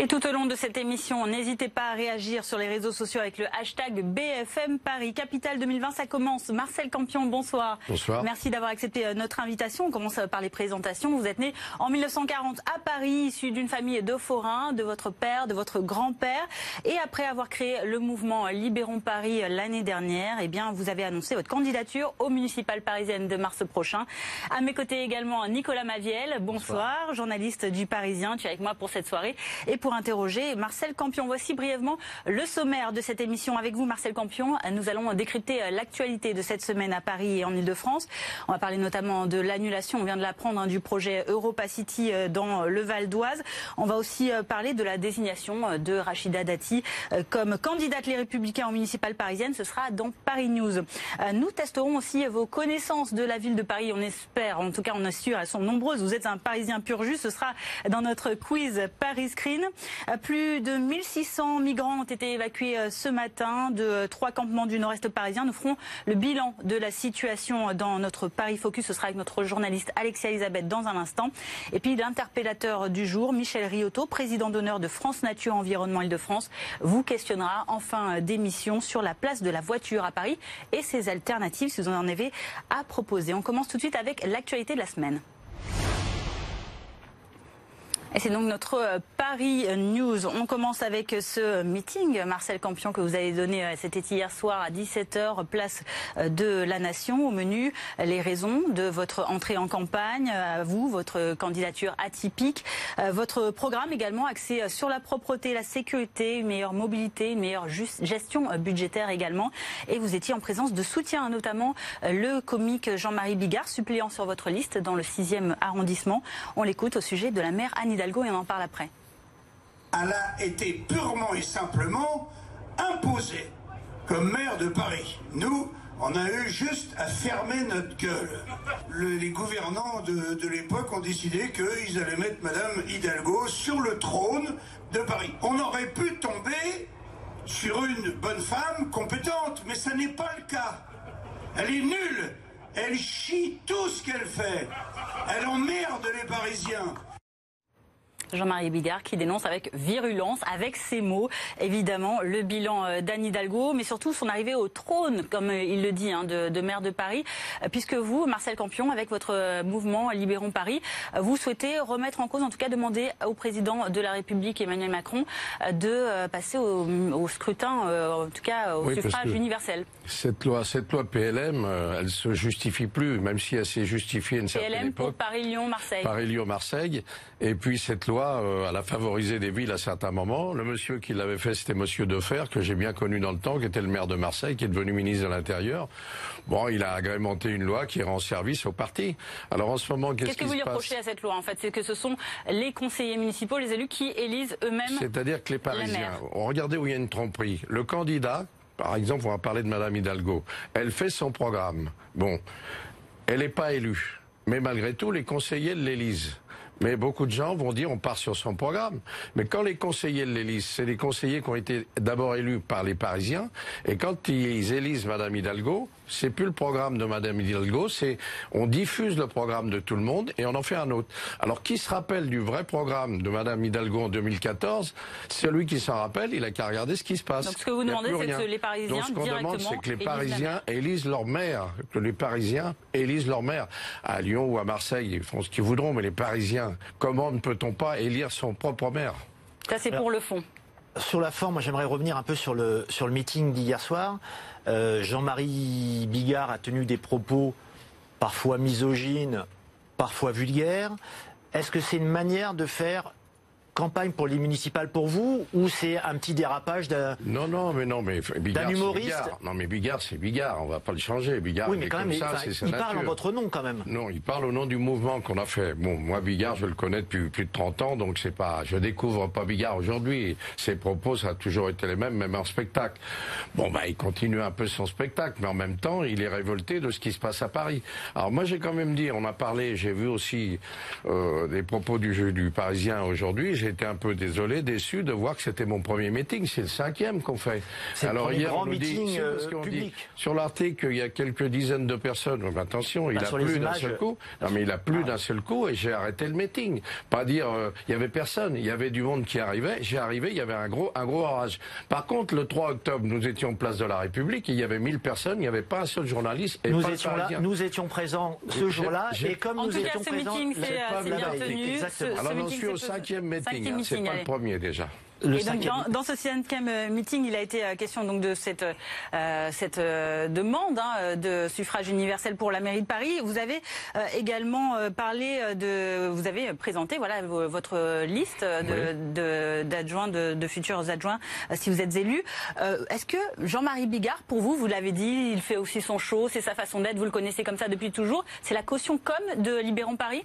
Et tout au long de cette émission, n'hésitez pas à réagir sur les réseaux sociaux avec le hashtag BFM Paris. Capitale 2020, ça commence. Marcel Campion, bonsoir. Bonsoir. Merci d'avoir accepté euh, notre invitation. On commence euh, par les présentations. Vous êtes né en 1940 à Paris, issu d'une famille de forains, de votre père, de votre grand-père. Et après avoir créé le mouvement Libérons Paris euh, l'année dernière, eh bien, vous avez annoncé votre candidature aux municipales parisiennes de mars prochain. À mes côtés également Nicolas Maviel. Bonsoir, journaliste du Parisien. Tu es avec moi pour cette soirée. Et pour interroger Marcel Campion. Voici brièvement le sommaire de cette émission avec vous, Marcel Campion. Nous allons décrypter l'actualité de cette semaine à Paris et en Ile-de-France. On va parler notamment de l'annulation, on vient de l'apprendre, hein, du projet Europa City euh, dans le Val d'Oise. On va aussi euh, parler de la désignation euh, de Rachida Dati comme candidate les Républicains aux municipales parisiennes. Ce sera dans Paris News. Nous testerons aussi vos connaissances de la ville de Paris. On espère, en tout cas on assure, elles sont nombreuses. Vous êtes un Parisien pur jus. Ce sera dans notre quiz Paris Screen. Euh, plus de 1600 migrants ont été évacués euh, ce matin de euh, trois campements du nord-est parisien. Nous ferons le bilan de la situation dans notre Paris Focus. Ce sera avec notre journaliste Alexia Elisabeth dans un instant. Et puis l'interpellateur du jour, Michel Riotto, président d'honneur de France Nature Environnement Île-de-France, vous questionnera en fin d'émission sur la place de la voiture à Paris et ses alternatives si vous en avez à proposer. On commence tout de suite avec l'actualité de la semaine. Et c'est donc notre euh, Paris News. On commence avec ce meeting, Marcel Campion, que vous avez donné, euh, c'était hier soir à 17h, place euh, de la Nation. Au menu, les raisons de votre entrée en campagne, à vous, votre candidature atypique, votre programme également axé sur la propreté, la sécurité, une meilleure mobilité, une meilleure gestion budgétaire également. Et vous étiez en présence de soutien, notamment le comique Jean-Marie Bigard, suppléant sur votre liste dans le 6e arrondissement. On l'écoute au sujet de la maire Anne Hidalgo et on en parle après. Elle a été purement et simplement imposée comme maire de Paris. Nous, on a eu juste à fermer notre gueule. les gouvernants de, l'époque ont décidé qu'ils allaient mettre Madame Hidalgo sur le trône de Paris. On aurait pu tomber sur une bonne femme compétente, mais ça n'est pas le cas. Elle est nulle. Elle chie tout ce qu'elle fait. Elle emmerde les Parisiens. Jean-Marie Bigard qui dénonce avec virulence, avec ses mots, évidemment, le bilan euh, d'Anne Hidalgo, mais surtout son arrivée au trône, comme euh, il le dit, hein, de, maire de Paris, euh, puisque vous, Marcel Campion, avec votre mouvement Libérons Paris, vous souhaitez remettre en cause, en tout cas demander au président de la République, Emmanuel Macron, de passer au, scrutin, en tout cas au suffrage universel. Cette loi, cette loi PLM, elle se justifie plus, même si elle s'est justifiée une certaine PLM pour Paris-Lyon-Marseille. Paris-Lyon-Marseille. Et puis cette loi euh, elle a favorisé des villes à certains moments. Le monsieur qui l'avait fait, c'était Monsieur Defer, que j'ai bien connu dans le temps, qui était le maire de Marseille, qui est devenu ministre de l'Intérieur. Bon, il a agrémenté une loi qui rend service au parti. Alors en ce moment, qu'est-ce que vous lui reprochez à cette loi En fait, c'est que ce sont les conseillers municipaux, les élus, qui élisent eux-mêmes. C'est-à-dire que les Parisiens. Regardez où il y a une tromperie. Le candidat, par exemple, on va parler de Madame Hidalgo. Elle fait son programme. Bon, elle n'est pas élue, mais malgré tout, les conseillers l'élisent. Mais beaucoup de gens vont dire on part sur son programme. Mais quand les conseillers l'élisent, c'est les conseillers qui ont été d'abord élus par les Parisiens. Et quand ils élisent Madame Hidalgo, c'est plus le programme de Madame Hidalgo, c'est on diffuse le programme de tout le monde et on en fait un autre. Alors qui se rappelle du vrai programme de Madame Hidalgo en 2014 Celui qui s'en rappelle, il a qu'à regarder ce qui se passe. Donc ce que vous demandez, c'est que les Parisiens Donc ce qu'on demande, c'est que les Parisiens élisent leur maire, que les Parisiens élisent leur maire. À Lyon ou à Marseille, ils font ce qu'ils voudront, mais les Parisiens, comment ne peut-on pas élire son propre maire? Ça c'est pour le fond. Sur la forme, j'aimerais revenir un peu sur le, meeting d'hier soir. Euh, Jean-Marie Bigard a tenu des propos parfois misogynes, parfois vulgaires. Est-ce que c'est une manière de faire campagne pour les municipales pour vous ou c'est un petit dérapage d'un Non, non, mais non, mais Bigard, humoriste Non, mais Bigard, c'est Bigard, on va pas le changer. Bigard, oui, mais quand même, ça, il, parle en votre nom quand même. Non, il parle au nom du mouvement qu'on a fait. Bon, moi, Bigard, je le connais depuis plus de 30 ans, donc c'est pas, je découvre pas Bigard aujourd'hui. Ses propos, ça a toujours été les mêmes, même en spectacle. Bon, bah, il continue un peu son spectacle, mais en même temps, il est révolté de ce qui se passe à Paris. Alors moi, j'ai quand même dit, on a parlé, j'ai vu aussi euh, des propos du, du Parisien aujourd'hui, j'étais un peu désolé, déçu de voir que c'était mon premier meeting. C'est le cinquième qu'on fait. Alors hier, on nous dit, public. sur l'article, il y a quelques dizaines de personnes. Donc, attention, il bah, a plus d'un seul coup. Non, mais il a plus d'un seul coup et j'ai arrêté le meeting. Pas dire, il y avait personne. Il y avait du monde qui arrivait. J'ai arrivé, il y avait un gros, un gros orage. Par contre, le 3 octobre, nous étions place de la République. il y avait 1000 personnes. Il n'y avait pas un seul journaliste. Et nous étions là, nous étions présents ce jour-là. Et comme nous étions présents, meeting, c'est bien tenu. Alors, suis au cinquième meeting. Hein, c'est pas le premier déjà et donc, dans, dans, ce cinquième euh, meeting, il a été euh, question donc de cette, euh, cette euh, demande hein, de suffrage universel pour la mairie de Paris. Vous avez euh, également parlé de, vous avez présenté voilà votre liste d'adjoints, de, de, de, futurs adjoints si vous êtes élu. Est-ce que Jean-Marie Bigard, pour vous, vous l'avez dit, il fait aussi son show, c'est sa façon d'être, vous le connaissez comme ça depuis toujours. C'est la caution com de Libérons Paris?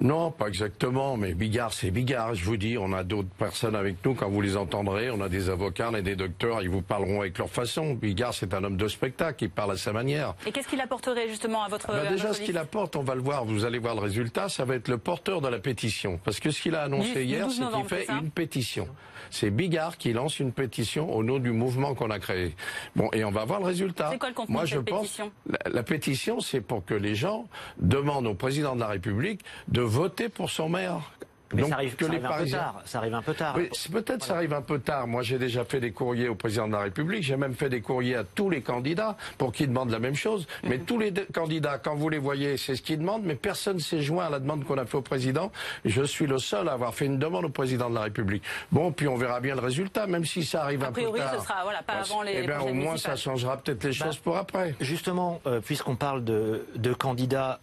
Non, pas exactement, mais Bigard, c'est Bigard. Je vous dis, on a d'autres personnes avec nous. Quand vous les entendrez, on a des avocats, on a des docteurs. Ils vous parleront avec leur façon. Bigard, c'est un homme de spectacle. Il parle à sa manière. Et qu'est-ce qu'il apporterait justement à votre ah bah Déjà, ce qu'il apporte, on va le voir. Vous allez voir le résultat. Ça va être le porteur de la pétition. Parce que ce qu'il a annoncé hier, c'est qu'il fait une pétition. C'est Bigard qui lance une pétition au nom du mouvement qu'on a créé. Bon, et on va voir le résultat. C'est quoi le contenu Moi, je pense, pétition? la pétition, c'est pour que les gens demandent au président de la République de voter pour son maire mais ça arrive, que les Parisiens... ça arrive un peu tard. Peut-être ça arrive un peu tard. Moi, j'ai déjà fait des courriers au président de la République. J'ai même fait des courriers à tous les candidats pour qu'ils demandent la même chose. Mais mhm. tous les candidats, quand vous les voyez, c'est ce qu'ils demandent. Mais personne s'est joint à la demande qu'on a fait au président. Je suis le seul à avoir fait une demande au président de la République. Bon, puis on verra bien le résultat, même si ça arrive un peu tard. A priori, ce sera voilà, pas avant les. Eh bien, au moins, ça changera peut-être les bah, choses pour après. Justement, euh, puisqu'on parle de, de candidats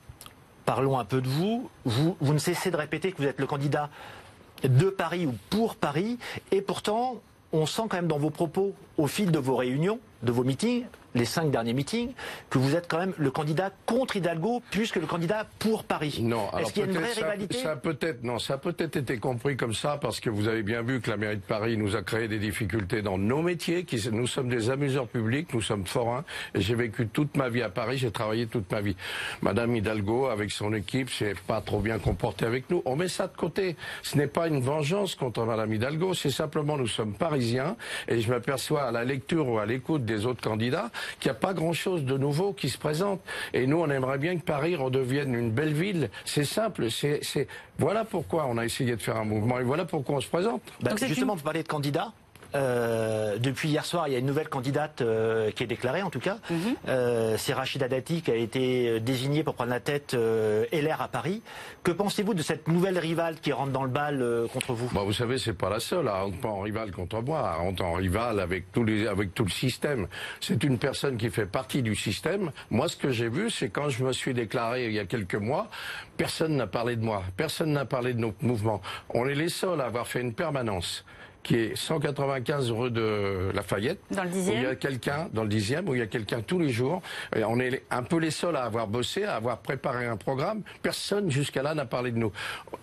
parlons un peu de vous. vous. Ne cessez de répéter que vous êtes le candidat de Paris ou pour Paris, et pourtant, on sent quand même dans vos propos, au fil de vos réunions, de vos meetings, les cinq derniers meetings, que vous êtes quand même le candidat contre Hidalgo plus que le candidat pour Paris. Non, est-ce qu'il y a une vraie rivalité ça, peut-être non, ça a peut-être été compris comme ça parce que vous avez bien vu que la mairie de Paris nous a créé des difficultés dans nos métiers. Qui, nous sommes des amuseurs publics, nous sommes forains et j'ai vécu toute ma vie à Paris, j'ai travaillé toute ma vie. Madame Hidalgo avec son équipe, s'est pas trop bien comportée avec nous. On met ça de côté. Ce n'est pas une vengeance contre Madame Hidalgo, c'est simplement nous sommes parisiens et je m'aperçois à la lecture ou à l'écoute des autres candidats qu'il n'y a pas grand-chose de nouveau qui se présente. Et nous, on aimerait bien que Paris redevienne une belle ville. C'est simple. C'est, Voilà pourquoi on a essayé de faire un mouvement et voilà pourquoi on se présente. Bah, justement, vous parlez de candidats. Euh, depuis hier soir, il y a une nouvelle candidate euh, qui est déclarée, en tout cas. Mhm. Euh, c'est Rachida Dati qui a été désignée pour prendre la tête LR à Paris. Que pensez-vous de cette nouvelle rivale qui rentre dans le bal contre vous? Bah, Vous savez, c'est pas la seule à rentrer en rival contre moi, à rentrer en rival avec, tous les, avec tout le système. C'est une personne qui fait partie du système. Moi, ce que j'ai vu, c'est quand je me suis déclaré il y a quelques mois, personne n'a parlé de moi, personne n'a parlé de notre mouvement. On est les seuls à avoir fait une permanence qui est 195 rue de Lafayette. Dans le dixième. Où il y a quelqu'un, dans le dixième, où il y a quelqu'un tous les jours. Et on est un peu les seuls à avoir bossé, à avoir préparé un programme. Personne jusqu'à là n'a parlé de nous.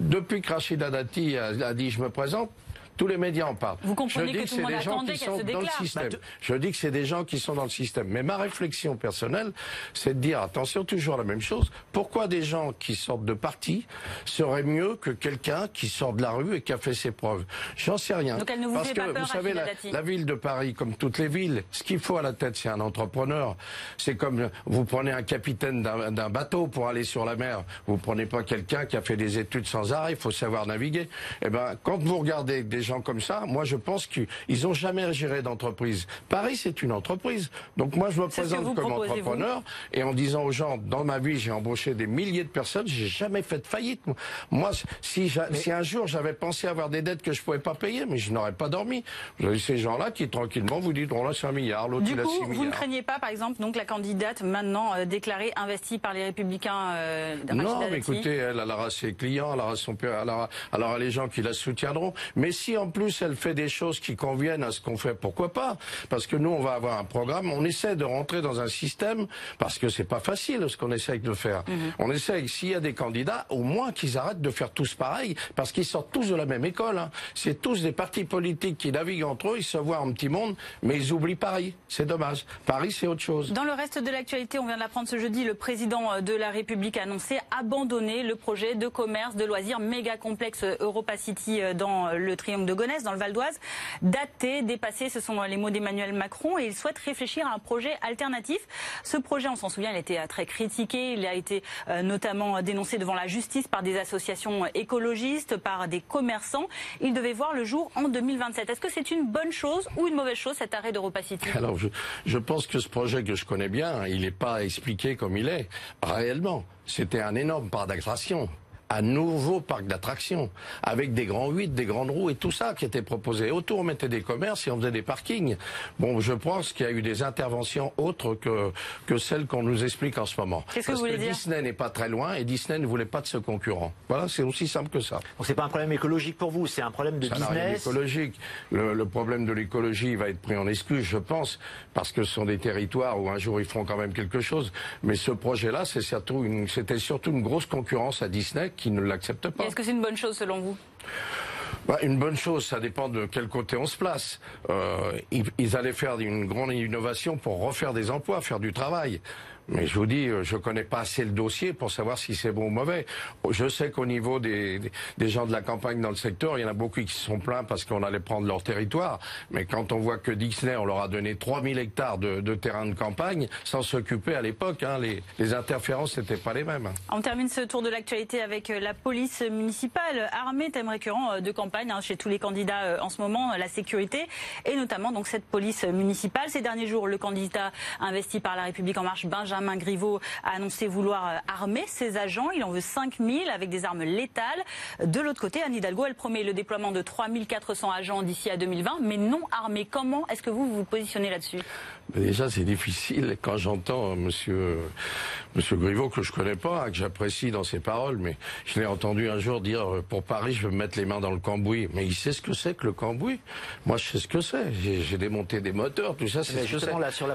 Depuis que Rachida Dati a dit je me présente, tous les médias en parlent. Vous comprenez je dis que, c'est des gens qui sont dans le système. Bah, je dis que c'est des gens qui sont dans le système. Mais ma réflexion personnelle, c'est de dire, attention, toujours la même chose. Pourquoi des gens qui sortent de parti seraient mieux que quelqu'un qui sort de la rue et qui a fait ses preuves? J'en sais rien. Donc elle ne vous Parce fait que pas peur, vous savez, la, ville de Paris, comme toutes les villes, ce qu'il faut à la tête, c'est un entrepreneur. C'est comme vous prenez un capitaine d'un bateau pour aller sur la mer. Vous prenez pas quelqu'un qui a fait des études sans arrêt. Il faut savoir naviguer. Eh ben, quand vous regardez des gens comme ça, moi je pense qu'ils n'ont jamais géré d'entreprise. Paris, c'est une entreprise. Donc moi je me présente comme entrepreneur et en disant aux gens, dans ma vie, j'ai embauché des milliers de personnes, j'ai jamais fait de faillite. Moi, si, si un jour j'avais pensé avoir des dettes que je pouvais pas payer, mais je n'aurais pas dormi. Vous avez ces gens-là qui tranquillement vous disent, oh là c'est un milliard, l'autre il a 6 milliards. Vous ne craignez pas, par exemple, donc la candidate maintenant euh, déclarée investie par les Républicains euh, Non, mais écoutez, elle, elle aura ses clients, elle aura son, elle aura, elle aura les gens qui la soutiendront. Mais si si en plus elle fait des choses qui conviennent à ce qu'on fait, pourquoi pas? Parce que nous, on va avoir un programme. On essaie de rentrer dans un système parce que c'est pas facile ce qu'on essaie de faire. Mhm. On essaie, s'il y a des candidats, au moins qu'ils arrêtent de faire tous pareil, parce qu'ils sortent tous de la même école. Hein. C'est tous des partis politiques qui naviguent entre eux, ils se voient en petit monde, mais ils oublient Paris. C'est dommage. Paris, c'est autre chose. Dans le reste de l'actualité, on vient de l'apprendre ce jeudi, le président de la République a annoncé abandonner le projet de commerce de loisirs méga complexe Europa City euh, dans le triangle de Gonesse, dans le Val d'Oise. Daté, dépassé, ce sont les mots d'Emmanuel Macron, et il souhaite réfléchir à un projet alternatif. Ce projet, on s'en souvient, il a été très critiqué, il a été euh, notamment dénoncé devant la justice par des associations écologistes, par des commerçants. Il devait voir le jour en 2027. Est-ce que c'est une bonne chose ou une mauvaise chose cet arrêt d'Europa City? Alors je, je pense que ce projet que je connais bien, il n'est pas expliqué comme il est réellement. C'était un énorme part d'agression un nouveau parc d'attractions avec des grands 8, des grandes roues et tout ça qui était proposé. Autour, on mettait des commerces et on faisait des parkings. Bon, je pense qu'il y a eu des interventions autres que, que celles qu'on nous explique en ce moment. Qu'est-ce que vous voulez dire Disney n'est pas très loin et Disney ne voulait pas de ce concurrent. Voilà, c'est aussi simple que ça. Donc c'est pas un problème écologique pour vous, c'est un problème de ça business. écologique. Le, le, problème de l'écologie va être pris en excuse, je pense, parce que ce sont des territoires où un jour ils feront quand même quelque chose. Mais ce projet-là, c'est surtout c'était surtout une grosse concurrence à Disney qui ne l'acceptent pas. Est-ce que c'est une bonne chose selon vous? Bah, une bonne chose, ça dépend de quel côté on se place. Euh, ils, ils, allaient faire une grande innovation pour refaire des emplois, faire du travail. Mais je vous dis, euh, je connais pas assez le dossier pour savoir si c'est bon ou mauvais. Je sais qu'au niveau des, des, gens de la campagne dans le secteur, il y en a beaucoup qui se sont plaints parce qu'on allait prendre leur territoire. Mais quand on voit que Disney, on leur a donné 3000 hectares de, de terrain de campagne sans s'occuper à l'époque, hein, les, les, interférences n'étaient pas les mêmes. On termine ce tour de l'actualité avec euh, la police municipale. Armée, thème récurrent euh, de campagne hein, chez tous les candidats en ce moment, la sécurité et notamment donc cette police municipale. Ces derniers jours, le candidat investi par La République en marche, Benjamin Benjamin Griveaux a annoncé vouloir euh, armer ses agents. Il en veut 5000 avec des armes létales. De l'autre côté, Anne Hidalgo, elle promet le déploiement de 3400 agents d'ici à 2020, mais non armés. Comment est-ce que vous vous positionnez là-dessus? Déjà, c'est difficile quand j'entends euh, Monsieur Monsieur Griveaux que je connais pas, que j'apprécie dans ses paroles, mais je l'ai entendu un jour dire euh, pour Paris, je veux me mettre les mains dans le cambouis. Mais il sait ce que c'est que le cambouis. Moi, je sais ce que c'est. J'ai démonté des moteurs, tout ça. C'est ce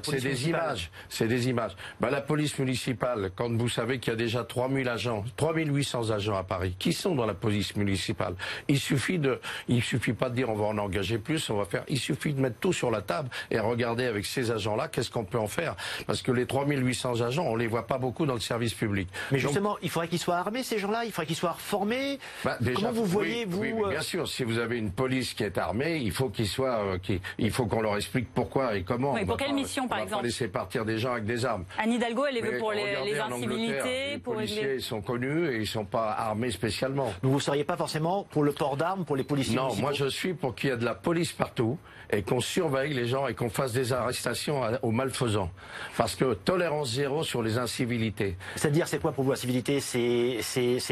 C'est des images. C'est des images. Bah, la police municipale, quand vous savez qu'il y a déjà 3000 agents, 3800 agents à Paris, qui sont dans la police municipale, il suffit de, il suffit pas de dire on va en engager plus, on va faire. Il suffit de mettre tout sur la table et regarder avec ces agents-là qu'est-ce qu'on peut en faire? Parce que les 3800 agents, on les voit pas beaucoup dans le service public. Mais justement, il faudrait qu'ils soient armés, ces gens-là Il faudrait qu'ils soient formés bah, Comment vous voyez, vous oui, Bien euh, sûr, si vous avez une police qui est armée, il faut qu'ils soient, euh, il faut qu'on leur explique pourquoi et comment. pour quelle mission, par exemple On laisser partir des gens avec des armes. Anne Hidalgo, elle est venue pour les, les incivilités. Les policiers ils sont connus et ils sont pas armés spécialement. vous ne seriez pas forcément pour le port d'armes pour les policiers Non, moi je suis pour qu'il y ait de la police partout et qu'on surveille les gens et qu'on fasse des arrestations aux malfaisants. Parce que tolérance zéro sur les incivilités. C'est-à-dire, c'est quoi pour vous, civilité C'est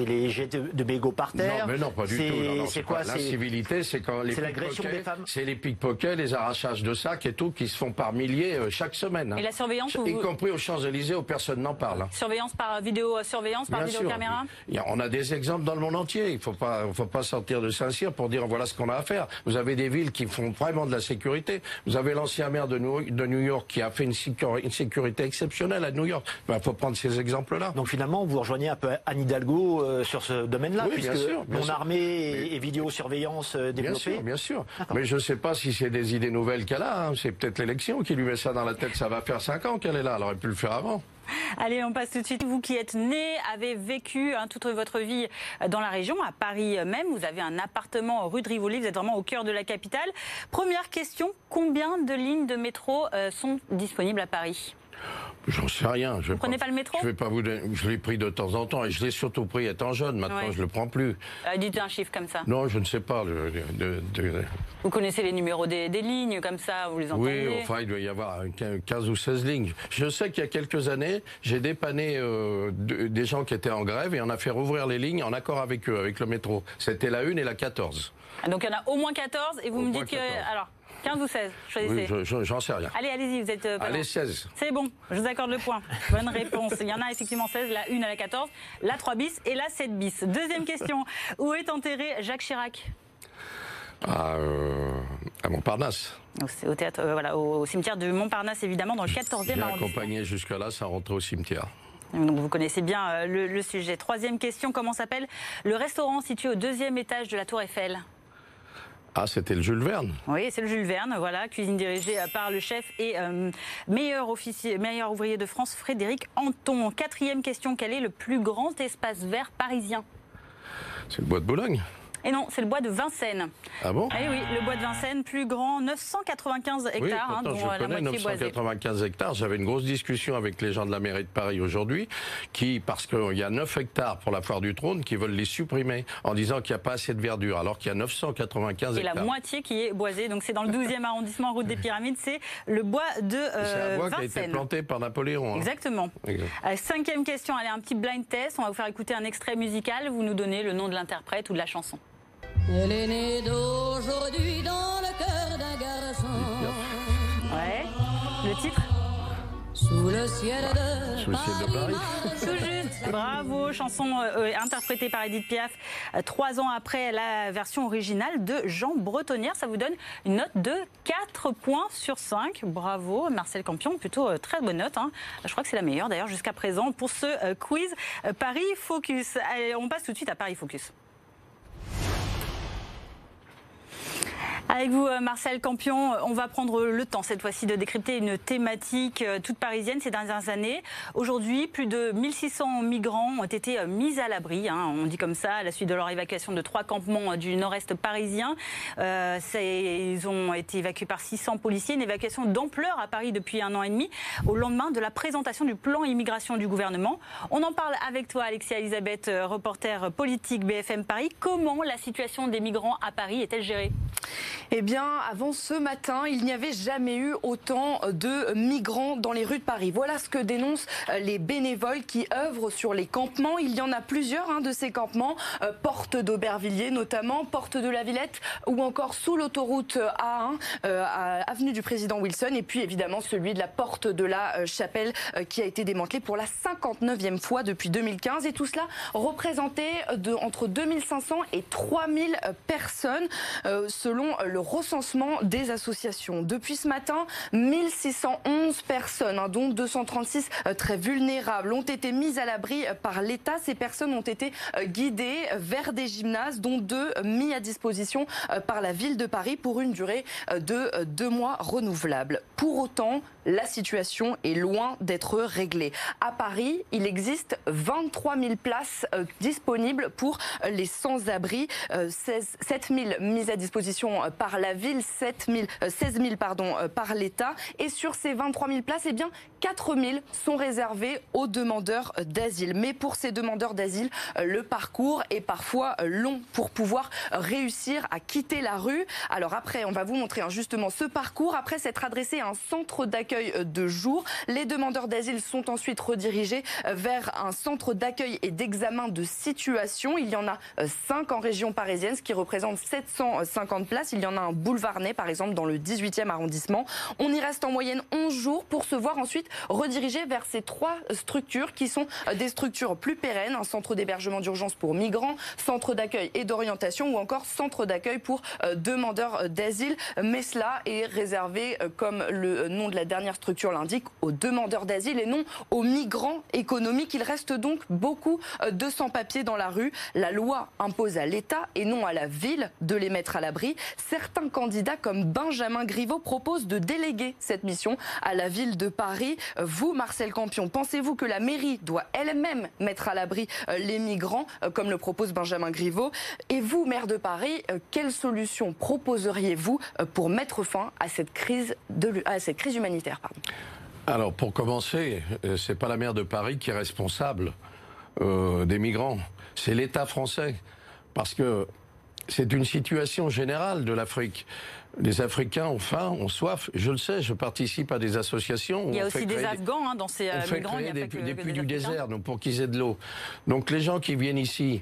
les jets de, de bégots par terre? Non, mais non, pas du tout. C'est quoi? L'incivilité, c'est quand les l'agression des femmes C'est les pickpockets, les arrachages de sacs et tout qui se font par milliers euh, chaque semaine. Et la surveillance Y compris aux Champs-Élysées où personne n'en parle. Hein. Surveillance par vidéo, surveillance par vidéo caméra On a des exemples dans le monde entier. Il ne faut pas, faut pas sortir de Saint-Cyr pour dire voilà ce qu'on a à faire. Vous avez des villes qui font vraiment de la sécurité. Vous avez l'ancien maire de New, York qui a fait une, sécurité exceptionnelle à New York. Il ben, faut prendre ces exemples-là. Donc finalement, vous rejoignez un peu Anne Hidalgo euh, sur ce domaine-là, oui, puisque non armée et, vidéosurveillance euh, développée. Bien sûr, bien sûr. Mais je ne sais pas si c'est des idées nouvelles qu'elle a. Hein. C'est peut-être l'élection qui lui met ça dans la tête. Ça va faire cinq ans qu'elle est là. Elle aurait pu le faire avant. Allez, on passe tout de suite. Vous qui êtes né, avez vécu hein, toute votre vie dans la région, à Paris même, vous avez un appartement rue de Rivoli, vous êtes vraiment au cœur de la capitale. Première question, combien de lignes de métro euh, sont disponibles à Paris? J'en sais rien. Je vous prenez pas, le métro Je vais pas vous. Je l'ai pris de temps en temps et je l'ai surtout pris étant jeune. Maintenant, je le prends plus. Euh, dites un chiffre comme ça. Non, je ne sais pas. Vous connaissez les numéros des, lignes comme ça Vous les entendez Oui, enfin, il doit y avoir 15 ou 16 lignes. Je sais qu'il y a quelques années, j'ai dépanné euh, des gens qui étaient en grève et on a fait rouvrir les lignes en accord avec eux, avec le métro. C'était la 1 et la 14. Ah, donc il y en a au moins 14 et vous me dites que. Alors, 15 ou 16 Choisissez. Oui, J'en sais rien. Allez, allez-y, vous êtes. Euh, allez, 16. C'est bon, je vous accorde le point. Bonne réponse. Il y en a effectivement 16, la 1 à la 14, la 3 bis et la 7 bis. Deuxième question. Où est enterré Jacques Chirac? À, à Montparnasse. Au, théâtre, voilà, au, cimetière de Montparnasse, évidemment, dans le 14e arrondissement. accompagné jusque-là sans rentrer au cimetière. Donc vous connaissez bien le, le sujet. Troisième question, comment s'appelle le restaurant situé au deuxième étage de la Tour Eiffel? Ah, c'était le Jules Verne. Oui, c'est le Jules Verne, voilà, cuisine dirigée par le chef et euh, meilleur, officier, meilleur ouvrier de France, Frédéric Anton. Quatrième question, quel est le plus grand espace vert parisien? C'est le bois de Boulogne. Et non, c'est le bois de Vincennes. Ah bon Eh oui, le bois de Vincennes, plus grand, 995 hectares, oui, hein, dont je la moitié 995 hectares. J'avais une grosse discussion avec les gens de la mairie de Paris aujourd'hui, qui, parce qu'il y a 9 hectares pour la foire du trône, qui veulent les supprimer en disant qu'il n'y a pas assez de verdure, alors qu'il y a 995 hectares. Et la moitié qui est boisée, donc c'est dans le 12e arrondissement, route des Pyramides, c'est le bois de euh, C'est un bois qui a été planté par Napoléon. Hein. Exactement. Euh, cinquième question, allez, un petit blind test. On va vous faire écouter un extrait musical. Vous nous donnez le nom de l'interprète ou de la chanson. Elle est née d'aujourd'hui dans le cœur d'un garçon. Ouais. Le titre Sous le ciel de, Sous le ciel de Paris. Tout juste. Bravo. Chanson euh, euh, interprétée par Edith Piaf euh, trois ans après la version originale de Jean Bretonnière. Ça vous donne une note de 4 points sur 5. Bravo, Marcel Campion. Plutôt très bonne note. Hein. Je crois que c'est la meilleure d'ailleurs jusqu'à présent pour ce quiz Paris Focus. Allez, on passe tout de suite à Paris Focus. Avec vous, euh, Marcel Campion, on va prendre le temps cette fois-ci de décrypter une thématique euh, toute parisienne ces dernières années. Aujourd'hui, plus de 1600 migrants ont été euh, mis à l'abri, hein, on dit comme ça, à la suite de leur évacuation de trois campements du nord-est parisien. Ils ont été évacués par 600 policiers, une évacuation d'ampleur à Paris depuis un an et demi, au lendemain de la présentation du plan immigration du gouvernement. On en parle avec toi, Alexia Elisabeth, reporter politique BFM Paris. Comment la situation des migrants à Paris est-elle gérée? Eh bien, avant ce matin, il n'y avait jamais eu autant de migrants dans les rues de Paris. Voilà ce que dénoncent euh, les bénévoles qui œuvrent sur les campements. Il y en a plusieurs hein, de ces campements, euh, porte d'Aubervilliers notamment, porte de la Villette ou encore sous l'autoroute A1, euh, avenue du président Wilson, et puis évidemment celui de la porte de la Chapelle qui a été démantelé pour la 59e fois depuis 2015. Et tout cela représenté de, entre 2500 et 3000 personnes selon le recensement des associations. Depuis ce matin, 1611 personnes, hein, dont 236 euh, très vulnérables, ont été mises à l'abri euh, par l'État. Ces personnes ont été euh, guidées vers des gymnases, dont deux mis à disposition par la ville de Paris pour une durée de deux mois renouvelables. Pour autant, la situation est loin d'être réglée. À Paris, il existe 23 000 places disponibles pour les sans-abri, 7 000 mises à disposition par par la ville, 7 000, 16 000 pardon, euh, par l'État. Et sur ces 23 000 places, eh bien, 4 000 sont réservées aux demandeurs d'asile. Mais pour ces demandeurs d'asile, euh, le parcours est parfois euh, long pour pouvoir réussir à quitter la rue. Alors après, on va vous montrer hein, justement ce parcours. Après s'être adressé à un centre d'accueil de jour, les demandeurs d'asile sont ensuite redirigés vers un centre d'accueil et d'examen de situation. Il y en a 5 en région parisienne, ce qui représente 750 places. Il y en a un boulevard par exemple, dans le 18e arrondissement. On y reste en moyenne 11 jours pour se voir ensuite redirigé vers ces trois structures qui sont euh, des structures plus pérennes, un centre d'hébergement d'urgence pour migrants, centre d'accueil et d'orientation ou encore centre d'accueil pour euh, demandeurs euh, d'asile. Mais cela est réservé, comme le nom de la dernière structure l'indique, aux demandeurs d'asile et non aux migrants économiques. Il reste donc beaucoup de sans-papiers dans la rue. La loi impose à l'État et non à la ville de les mettre à l'abri certains candidats comme Benjamin Griveaux proposent de déléguer cette mission à la ville de Paris. Vous, Marcel Campion, pensez-vous que la mairie doit elle-même mettre à l'abri euh, les migrants, euh, comme le propose Benjamin Griveaux? Et vous, maire de Paris, euh, quelle solution proposeriez-vous pour mettre fin à cette crise, humanitaire Alors, pour commencer, c'est pas la maire de Paris qui est responsable des migrants, c'est l'État français. Parce que c'est une situation générale de l'Afrique. Les Africains ont faim, ont soif. Je le sais, je participe à des associations. il y a aussi des Afghans hein, dans ces on euh, migrants. Fait créer des, puits du désert donc pour qu'ils aient de l'eau. Donc les gens qui viennent ici,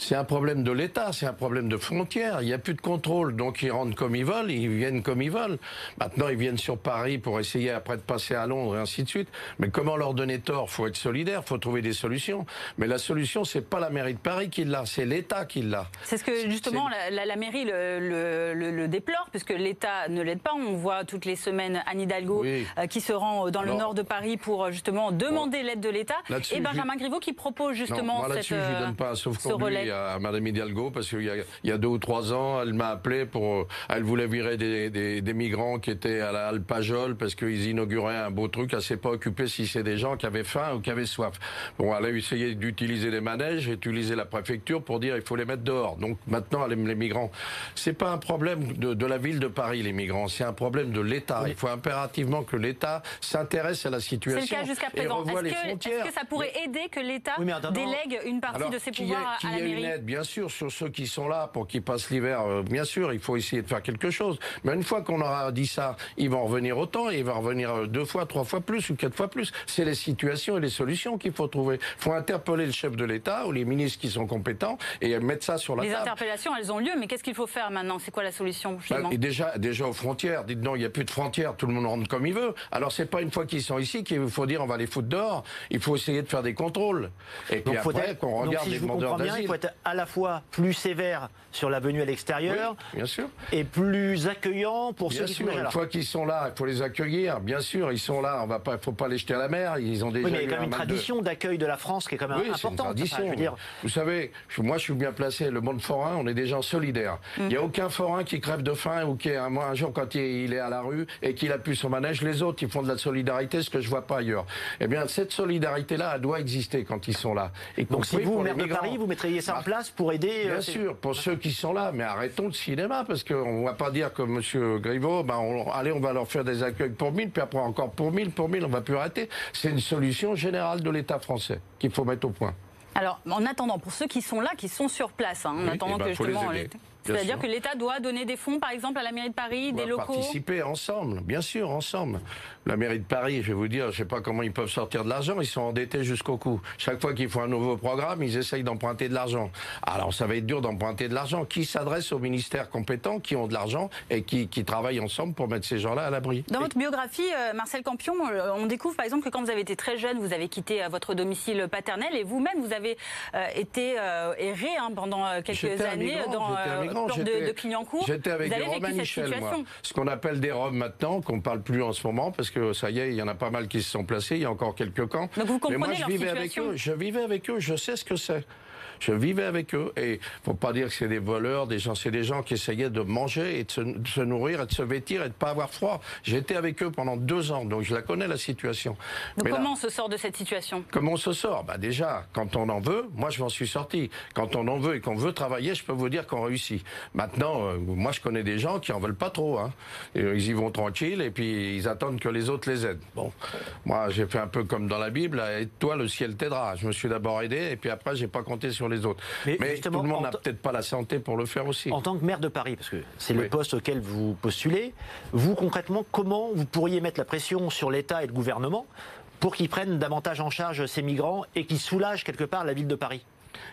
C'est un problème de l'État, c'est un problème de frontières. Il n'y a plus de contrôle, donc ils rentrent comme ils veulent, ils viennent comme ils veulent. Maintenant, ils viennent sur Paris pour essayer après de passer à Londres et ainsi de suite. Mais comment leur donner tort? Faut être solidaire, faut trouver des solutions. Mais la solution, c'est pas la mairie de Paris qui l'a, c'est l'État qui l'a. C'est ce que justement la, la, mairie le, le, le, déplore, puisque l'État ne l'aide pas. On voit toutes les semaines Anne Hidalgo euh, qui se rend dans le nord de Paris pour justement demander l'aide de l'État, et Benjamin Griveaux qui propose justement non, cette, je donne pas, sauf ce relais à Madame Hidalgo parce qu'il y, y, a deux ou trois ans, elle m'a appelé pour, elle voulait virer des, des, des migrants qui étaient à la Alpajol parce qu'ils inauguraient un beau truc. Elle s'est pas occupée si c'est des gens qui avaient faim ou qui avaient soif. Bon, elle a essayé d'utiliser les manèges, utiliser la préfecture pour dire il faut les mettre dehors. Donc maintenant, les, les migrants, c'est pas un problème de, de, la ville de Paris, les migrants, c'est un problème de l'État. Il faut impérativement que l'État s'intéresse à la situation. C'est le cas jusqu'à présent. Est-ce que, que, ça pourrait aider que l'État délègue une partie de ses pouvoirs à la mairie bien sûr, sur ceux qui sont là pour qu'ils passent l'hiver. Euh, bien sûr, il faut essayer de faire quelque chose. Mais une fois qu'on aura dit ça, ils vont revenir autant, et ils vont revenir euh, deux fois, trois fois plus ou quatre fois plus. C'est les situations et les solutions qu'il faut trouver. Il faut interpeller le chef de l'État ou les ministres qui sont compétents et mettre ça sur la les table. Les interpellations, elles ont lieu, mais qu'est-ce qu'il faut faire maintenant? C'est quoi la solution bah, et déjà, déjà aux frontières, dites non, il n'y a plus de frontières, tout le monde rentre comme il veut. Alors c'est pas une fois qu'ils sont ici qu'il faut dire on va les foutre dehors. Il faut essayer de faire des contrôles. Et puis après, qu'on regarde les demandeurs d'asile. Il être à la fois plus sévère sur la venue à l'extérieur, bien sûr, et plus accueillant pour bien ceux sûr, qui sont là. Une fois qu'ils sont là, il faut les accueillir. Bien sûr, ils sont là. On va pas, faut pas les jeter à la mer. Ils ont déjà. Oui, mais il y a quand même une tradition d'accueil de... la France qui est quand même oui, importante. Une tradition. je veux dire... Vous savez, moi je suis bien placé. Le monde forain, on est des gens solidaires. Il mm. n'y a aucun forain qui crève de faim ou qui est un, un jour quand il est à la rue et qu'il a plus son manège. Les autres, ils font de la solidarité, ce que je vois pas ailleurs. Eh bien, cette solidarité-là, elle doit exister quand ils sont là. Et Donc, si vous, maire de Paris, vous mettriez ça en place pour aider. Bien euh, sûr, pour ceux qui sont là. Mais arrêtons le cinéma, parce qu'on ne va pas dire comme M. Griveaux, ben on, allez, on va leur faire des accueils pour 1000, puis après encore pour 1000, pour 1000, on va plus arrêter. C'est une solution générale de l'État français qu'il faut mettre au point. Alors, en attendant, pour ceux qui sont là, qui sont sur place, hein, en attendant eh ben, que justement c'est-à-dire que l'État doit donner des fonds, par exemple, à la mairie de Paris, des locaux Participer ensemble, bien sûr, ensemble. La mairie de Paris, je vais vous dire, je ne sais pas comment ils peuvent sortir de l'argent, ils sont endettés jusqu'au cou. Chaque fois qu'ils font un nouveau programme, ils essayent d'emprunter de l'argent. Alors ça va être dur d'emprunter de l'argent. Qui s'adresse aux ministères compétents, qui ont de l'argent et qui, qui, travaillent ensemble pour mettre ces gens-là à l'abri? Dans votre biographie, euh, Marcel Campion, euh, on découvre par exemple que quand vous avez été très jeune, vous avez quitté euh, votre domicile paternel et vous-même, vous avez été erré hein, pendant quelques années dans port de, de J'étais avec des Roms Michel, moi. Ce qu'on appelle des Roms maintenant, qu'on parle plus en ce moment, parce que ça y est, il y en a pas mal qui se sont placés, il y a encore quelques camps. Donc vous Mais moi, je vivais avec eux, je vivais avec eux, je sais ce que c'est. Je vivais avec eux. Et faut pas dire que c'est des voleurs, des gens, c'est des gens qui essayaient de manger et de se, nourrir et de se vêtir et de pas avoir froid. J'étais avec eux pendant deux ans, donc je la connais la situation. Donc comment on se sort de cette situation? Comment on se sort? Bah déjà, quand on en veut, moi je m'en suis sorti. Quand on en veut et qu'on veut travailler, je peux vous dire qu'on réussit. Maintenant, euh, moi je connais des gens qui en veulent pas trop. Hein. Et, euh, ils y vont tranquilles et puis ils attendent que les autres les aident. Bon, moi j'ai fait un peu comme dans la Bible. Aide-toi, le ciel t'aidera. Je me suis d'abord aidé et puis après j'ai pas compté sur les autres. Mais, tout le monde n'a peut-être pas la santé pour le faire aussi. En tant que maire de Paris, parce que c'est le poste auquel vous postulez, vous concrètement, comment vous pourriez mettre la pression sur l'État et le gouvernement pour qu'ils prennent davantage en charge ces migrants et qu'ils soulagent quelque part la ville de Paris?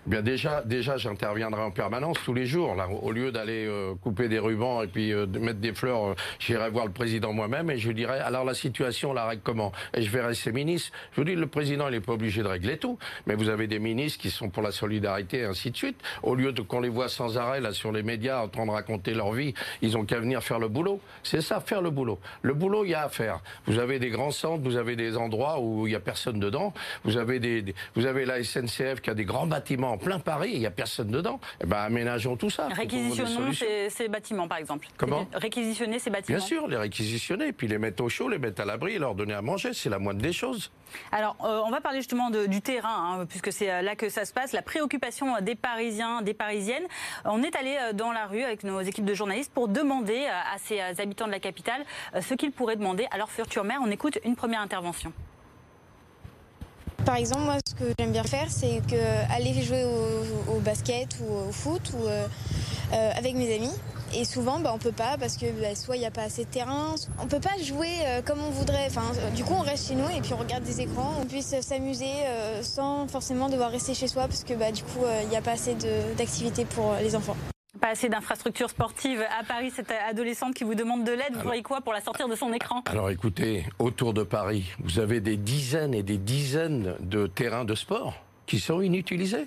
Bien déjà, déjà, j'interviendrai en permanence tous les jours. Là, au lieu d'aller euh, couper des rubans et puis euh, mettre des fleurs, euh, j'irai voir le président moi-même et je lui dirai alors la situation, la règle comment? Et je verrai ses ministres. Je vous dis, le président, il n'est pas obligé de régler tout, mais vous avez des ministres qui sont pour la solidarité et ainsi de suite. Au lieu de qu'on les voit sans arrêt là sur les médias en train de raconter leur vie, ils ont qu'à venir faire le boulot. C'est ça, faire le boulot. Le boulot, il y a à faire. Vous avez des grands centres, vous avez des endroits où il y a personne dedans. Vous avez des vous avez la SNCF qui a des grands en plein Paris, il n'y a personne dedans. Eh ben, aménageons tout ça. Réquisitionnons ces, ces, bâtiments, par exemple. Comment Réquisitionner ces bâtiments. Bien sûr, les réquisitionner, puis les mettre au chaud, les mettre à l'abri et leur donner à manger. C'est la moindre des choses. Alors, euh, on va parler justement de, du terrain, hein, puisque c'est euh, là que ça se passe. La préoccupation des Parisiens, des Parisiennes. On est allé euh, dans la rue avec nos équipes de journalistes pour demander à ces habitants de la capitale ce qu'ils pourraient demander à leur future maire. On écoute une première intervention. Par exemple, moi, ce que j'aime bien faire, c'est aller jouer au, basket ou au foot ou euh, euh, avec mes amis Et souvent, bah, on peut pas parce que bah, soit il n'y a pas assez de terrain, on peut pas jouer euh, comme on voudrait. Enfin, du coup, on reste chez nous et puis on regarde des écrans. On puisse s'amuser sans forcément devoir rester chez soi parce que bah, du coup, il n'y a pas assez d'activités pour les enfants. Pas assez d'infrastructures sportives à Paris, cette adolescente qui vous demande de l'aide, vous voyez quoi pour la sortir de son écran? Alors écoutez, autour de Paris, vous avez des dizaines et des dizaines de terrains de sport qui sont inutilisés.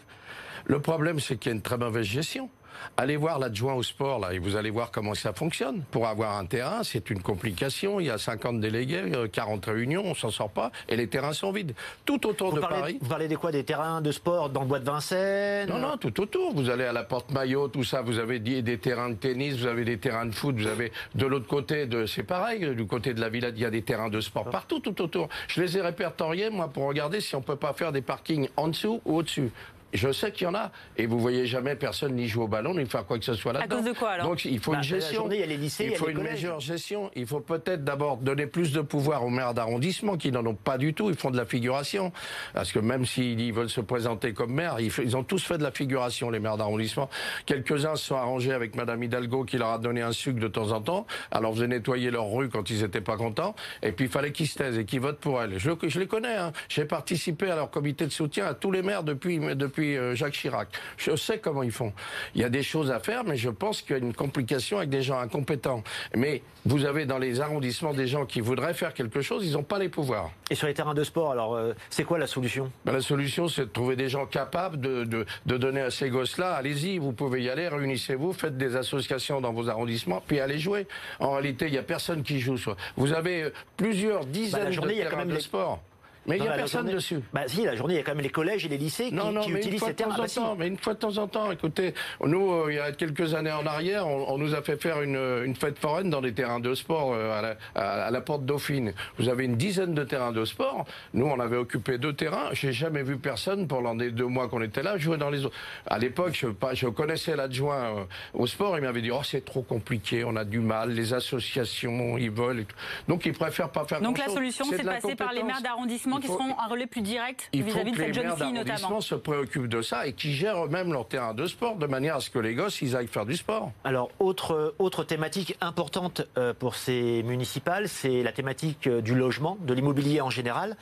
Le problème, c'est qu'il y a une très mauvaise gestion. Allez voir l'adjoint au sport, là, et vous allez voir comment ça fonctionne. Pour avoir un terrain, c'est une complication. Il y a 50 délégués, 40 euh, réunions, on s'en sort pas, et les terrains sont vides. Tout autour de Paris. Vous parlez de quoi Des terrains de sport dans le bois de Vincennes Non, non, tout autour. Vous allez à la Porte Maillot, tout ça, vous avez des terrains de tennis, vous avez des terrains de foot, vous avez de l'autre côté, de, c'est pareil, du côté de la Villette, il y a des terrains de sport partout, tout autour. Je les ai répertoriés, moi, pour regarder si on peut pas faire des parkings en dessous ou au-dessus. Je sais qu'il y en a. Et vous voyez jamais personne ni jouer au ballon, ni faire quoi que ce soit là-dedans. À cause de quoi alors Donc il faut une bah, gestion. il y a les lycées, il faut une meilleure gestion. Il faut peut-être d'abord donner plus de pouvoir aux maires d'arrondissement qui n'en ont pas du tout. Ils font de la figuration. Parce que même s'ils veulent se présenter comme maire, ils, ont tous fait de la figuration, les maires d'arrondissement. Quelques-uns se sont arrangés avec Madame Hidalgo qui leur a donné un sucre de temps en temps. Alors faisait nettoyer leur rue quand ils n'étaient pas contents. Et puis il fallait qu'ils se taisent et qu'ils votent pour elle. Je, je les connais. Hein. J'ai participé à leur comité de soutien à tous les maires depuis, depuis euh, Jacques Chirac. Je sais comment ils font. Il y a des choses à faire, mais je pense qu'il y a une complication avec des gens incompétents. Mais vous avez dans les arrondissements des gens qui voudraient faire quelque chose, ils n'ont pas les pouvoirs. Et sur les terrains de sport, alors, euh, c'est quoi la solution? Ben, La solution, c'est de trouver des gens capables de, de, donner à ces gosses-là, allez-y, vous pouvez y aller, réunissez-vous, faites des associations dans vos arrondissements, puis allez jouer. En réalité, il n'y a personne qui joue. Vous avez euh, plusieurs dizaines de terrains de sport. Mais il n'y a personne dessus. Bah si, la journée, il y a quand même les collèges et les lycées qui, utilisent ces termes. Bah, mais une fois de temps en temps, écoutez, nous, euh, il y a quelques années en arrière, on, nous a fait faire une, une, fête foraine dans des terrains de sport euh, à, la, à, la, porte Dauphine. Vous avez une dizaine de terrains de sport. Nous, on avait occupé deux terrains. J'ai jamais vu personne pendant les deux mois qu'on était là jouer dans les autres. À l'époque, je, je, connaissais l'adjoint euh, au sport. Il m'avait dit, oh, c'est trop compliqué, on a du mal, les associations, ils veulent. Et tout. Donc, ils préfèrent pas faire Donc, la solution, c'est de passer par les maires d'arrondissement qui seront un relais plus direct vis-à-vis de cette jeune fille notamment. se préoccupent de ça et qui gèrent eux-mêmes leur terrain de sport de manière à ce que les gosses ils aillent faire du sport. Alors autre autre thématique importante euh, pour ces municipales, c'est la thématique euh, du logement, de l'immobilier en général.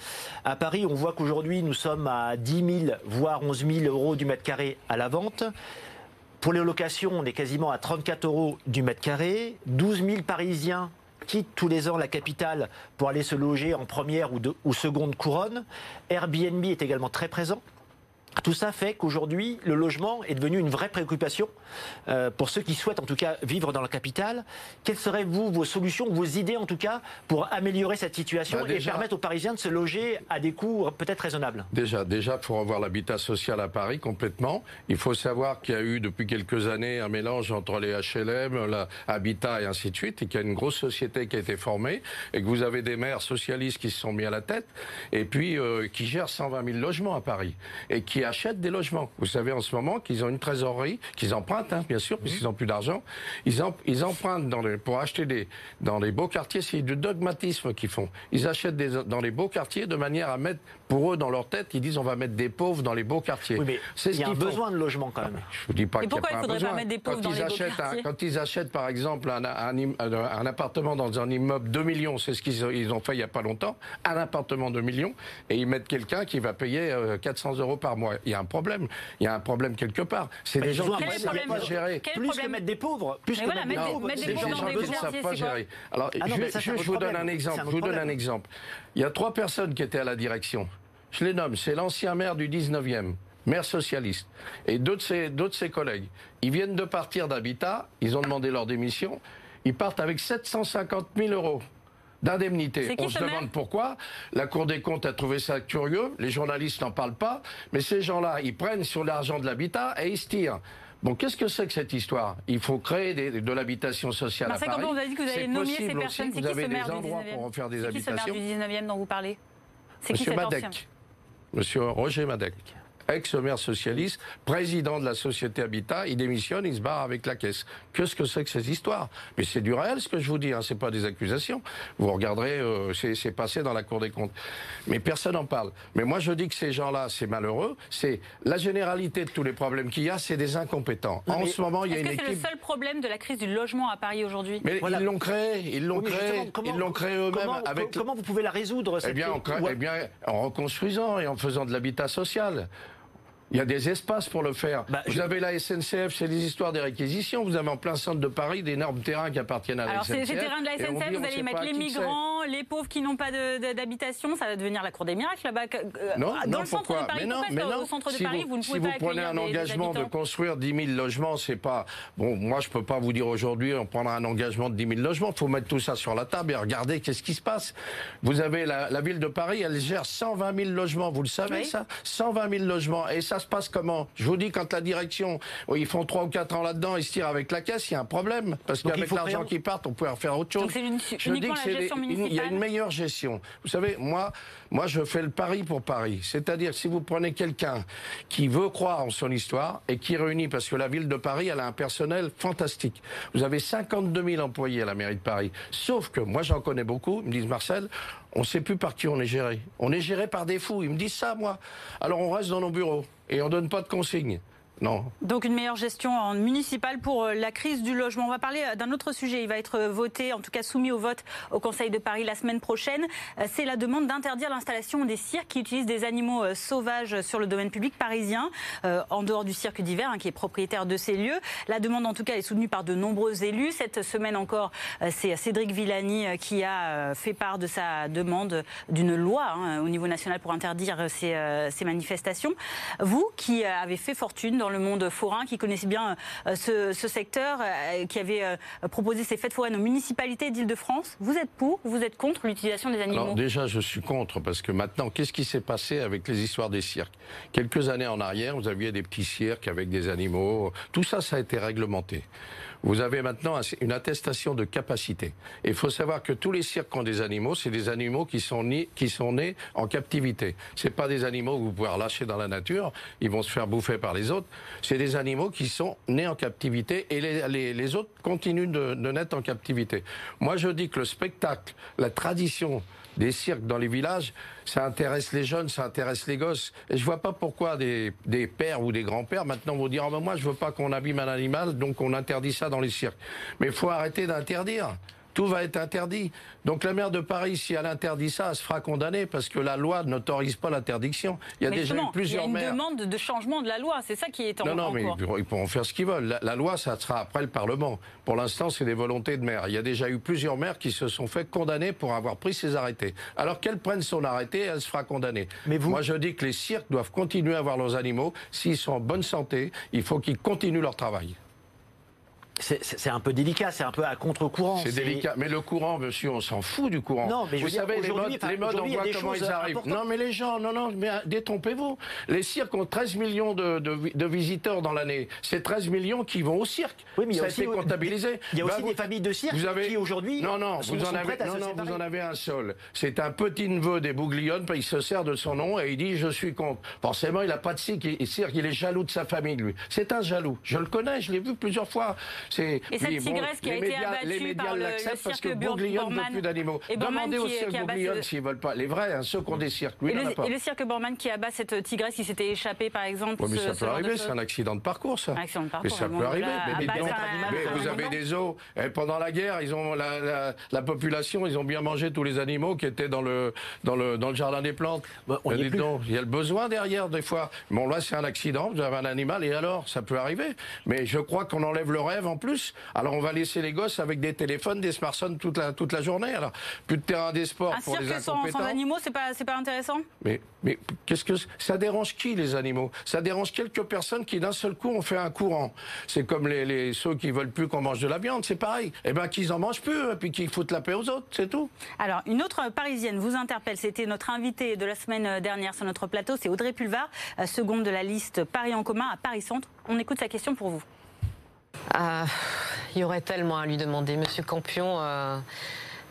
À Paris, on voit qu'aujourd'hui nous sommes à 10 000 voire 11 000 euros du mètre carré à la vente. Pour les locations, on est quasiment à 34 euros du mètre carré. 12 000 Parisiens quittent tous les ans la capitale pour aller se loger en première ou, ou seconde couronne. Airbnb est également très présent. Tout ça fait qu'aujourd'hui, le logement est devenu une vraie préoccupation euh, pour ceux qui souhaitent en tout cas vivre dans la capitale. Quelles seraient, vous, vos solutions, vos idées en tout cas, pour améliorer cette situation bah, et permettre aux Parisiens de se loger à des coûts peut-être raisonnables? Déjà, déjà, pour avoir l'habitat social à Paris complètement, il faut savoir qu'il y a eu depuis quelques années un mélange entre les HLM, l'habitat et ainsi de suite, et qu'il y a une grosse société qui a été formée, et que vous avez des maires socialistes qui se sont mis à la tête, et puis euh, qui gèrent 120 000 logements à Paris, et qui achètent des logements. Vous savez en ce moment qu'ils ont une trésorerie, qu'ils empruntent, hein, bien sûr, puisqu'ils n'ont plus d'argent. Ils, ils empruntent dans les, pour acheter des, dans les beaux quartiers. C'est du dogmatisme qu'ils font. Ils achètent des, dans les beaux quartiers de manière à mettre, pour eux, dans leur tête, ils disent on va mettre des pauvres dans les beaux quartiers. Oui, mais c'est il y a un besoin de logement quand même. Je vous dis pas qu'il pas il faudrait Pas mettre des pauvres quand dans ils les achètent beaux quand ils achètent, par exemple, un, un, appartement dans un immeuble 2 millions, c'est ce qu'ils ont fait il n'y a pas longtemps, un appartement de millions, et ils mettent quelqu'un qui va payer 400 euh, euros par mois il y a un problème. Il y a un problème quelque part. C'est des gens qui ne savent pas gérer. Plus que mettre des pauvres. Plus que mettre des pauvres. des gens qui ne savent pas gérer. Alors, je, vous donne un exemple. Je vous donne un exemple. Il y a trois personnes qui étaient à la direction. Je les nomme. C'est l'ancien maire du 19e maire socialiste, et deux de, ses, de ses collègues. Ils viennent de partir d'Habitat, ils ont demandé leur démission, ils partent avec 750 000 euros d'indemnité. On se demande pourquoi. La Cour des comptes a trouvé ça curieux. Les journalistes n'en parlent pas. Mais ces gens-là, ils prennent sur l'argent de l'habitat et ils se tirent. Bon, qu'est-ce que c'est que cette histoire? Il faut créer de l'habitation sociale à Paris. vous avez dit que vous avez nommé ces personnes. Vous avez des endroits pour en faire des habitations. Qui ce maire du 19e dont vous parlez? C'est qui Monsieur Madec. Monsieur Roger Madec. Ex-maire socialiste, président de la société Habitat, il démissionne, il se barre avec la caisse. Qu'est-ce que c'est que ces histoires? Mais c'est du réel ce que je vous dis, hein, c'est pas des accusations. Vous regarderez, euh, c'est passé dans la Cour des comptes. Mais personne n'en parle. Mais moi je dis que ces gens-là, c'est malheureux. C'est la généralité de tous les problèmes qu'il y a, c'est des incompétents. en ce moment, il y a une équipe. C'est le seul problème de la crise du logement à Paris aujourd'hui? Mais ils l'ont créé, ils l'ont créé, ils l'ont créé eux-mêmes. Avec... Comment vous pouvez la résoudre cette eh bien, eh bien, en reconstruisant et en faisant de l'habitat social. Il y a des espaces pour le faire. Bah, vous avez la SNCF, c'est des histoires des réquisitions. Vous avez en plein centre de Paris d'énormes terrains qui appartiennent à la SNCF. Alors, ces terrains de la SNCF, vous allez mettre les migrants, les pauvres qui n'ont pas d'habitation. Ça va devenir la cour des miracles là-bas. Euh, non, dans le centre de Paris, mais non, mais non. Au centre de si Paris, vous, ne pouvez si vous prenez un engagement de construire 10 000 logements, c'est pas. Bon, moi, je peux pas vous dire aujourd'hui, on prendra un engagement de 10 000 logements. Il faut mettre tout ça sur la table et regarder qu'est-ce qui se passe. Vous avez la, la, ville de Paris, elle gère 120 000 logements. Vous le savez, ça? 120 000 logements. Et ça se passe comment? Je vous dis, quand la direction, ils font 3 ou 4 ans là-dedans, ils se tirent avec la caisse, il y a un problème. Parce qu'avec l'argent qui part, on peut faire autre chose. Donc c'est je dis que la gestion il y a une meilleure gestion. Vous savez, moi, moi, je fais le pari pour Paris. C'est-à-dire, si vous prenez quelqu'un qui veut croire en son histoire et qui réunit, parce que la ville de Paris, elle a un personnel fantastique. Vous avez 52 000 employés à la mairie de Paris. Sauf que, moi, j'en connais beaucoup, ils me disent, Marcel, on ne sait plus par qui on est géré. On est géré par des fous. Ils me disent ça, moi. Alors on reste dans nos bureaux et on donne pas de consignes. Non. Donc une meilleure gestion en municipale pour euh, la crise du logement. On va parler euh, d'un autre sujet. Il va être euh, voté, en tout cas soumis au vote au Conseil de Paris la semaine prochaine. C'est la demande d'interdire l'installation des cirques qui utilisent des animaux sauvages sur le domaine public parisien, en dehors du cirque d'hiver, hein, qui est propriétaire de ces lieux. La demande, en tout cas, est soutenue par de nombreux élus. Cette semaine encore, c'est Cédric Villani qui a fait part de sa demande d'une loi hein, au niveau national pour interdire ces, ces manifestations. Vous, qui avez fait fortune dans dans le monde forain, qui connaissait bien euh, ce, secteur, euh, qui avait euh, proposé ces fêtes foraines aux municipalités d'Île-de-France. Vous êtes pour Vous êtes contre l'utilisation des animaux? Déjà, je suis contre parce que maintenant, qu'est-ce qui s'est passé avec les histoires des cirques? Quelques années en arrière, vous aviez des petits cirques avec des animaux. Tout ça, ça a été réglementé. Vous avez maintenant une attestation de capacité. Il faut savoir que tous les cirques ont des animaux, c'est des animaux qui sont, nés, qui sont nés en captivité. C'est pas des animaux que vous pouvez relâcher dans la nature, ils vont se faire bouffer par les autres. C'est des animaux qui sont nés en captivité et les, les, autres continuent de, de naître en captivité. Moi, je dis que le spectacle, la tradition des cirques dans les villages, ça intéresse les jeunes, ça intéresse les gosses. Et je vois pas pourquoi des, des pères ou des grands-pères maintenant vont dire oh moi je veux pas qu'on abîme un animal, donc on interdit ça dans les cirques. Mais faut arrêter d'interdire tout va être interdit. Donc la maire de Paris, si elle interdit ça, elle se fera condamner parce que la loi n'autorise pas l'interdiction. Il y a déjà eu plusieurs maires. Il y a une demande de changement de la loi, c'est ça qui est en Non, non, mais ils pourront faire ce qu'ils veulent. La, loi, ça sera après le Parlement. Pour l'instant, c'est des volontés de maire. Il y a déjà eu plusieurs maires qui se sont fait condamner pour avoir pris ces arrêtés. Alors qu'elle prenne son arrêté, elle se fera condamner. Mais Moi, je dis que les cirques doivent continuer à avoir leurs animaux. S'ils sont en bonne santé, il faut qu'ils continuent leur travail. C'est un peu délicat, c'est un peu à contre-courant. C'est délicat, mais le courant, monsieur, on s'en fout du courant. Non, mais vous savez, les modes, les modes on voit comment ils arrivent. Non, mais les gens, non, non, mais euh, détrompez-vous. Les cirques ont 13 millions de, de, visiteurs dans l'année. C'est 13 millions qui vont au cirque. Oui, mais ça a été comptabilisé. Il y a aussi bah, des familles de cirque vous avez... qui aujourd'hui non, non, vous en avez, non, non, vous en avez un seul. C'est un petit neveu des Bouglione, il se sert de son nom et il dit je suis contre. Forcément, il n'a pas de cirque, il est jaloux de sa famille, lui. C'est un jaloux. Je le connais, je l'ai vu plusieurs fois. Et cette tigresse qui a été abattue par le, le cirque Bormann. ne plus d'animaux. Demandez au cirque Bouglione s'ils veulent pas. Les vrais, hein, ceux qui ont des cirques. Lui, et, le, et le cirque Bormann qui abat cette tigresse qui s'était échappée, par exemple. mais ça peut arriver, c'est un accident de parcours, ça. Un accident de parcours. Mais ça peut arriver. Mais vous avez des zoos. Pendant la guerre, ils ont la population, ils ont bien mangé tous les animaux qui étaient dans le dans le dans le jardin des plantes. Bah, il y a le besoin derrière des fois. Bon là, c'est un accident. Vous avez un animal et alors, ça peut arriver. Mais je crois qu'on enlève le rêve en plus. Alors on va laisser les gosses avec des téléphones, des smartphones toute la, toute la journée. Alors plus de terrain des sports pour les incompétents. Sans, sans animaux, c'est pas, pas intéressant? Mais, mais qu'est-ce que ça dérange qui les animaux? Ça dérange quelques personnes qui d'un seul coup ont fait un courant. C'est comme les, les, ceux qui veulent plus qu'on mange de la viande, c'est pareil. Eh ben qu'ils en mangent plus et puis qu'ils foutent la paix aux autres, c'est tout. Alors une autre parisienne vous interpelle. C'était notre invitée de la semaine dernière sur notre plateau, c'est Audrey Pulvar, euh, seconde de la liste Paris en commun à Paris Centre. On écoute sa question pour vous. Ah, il y aurait tellement à lui demander. Monsieur Campion, euh,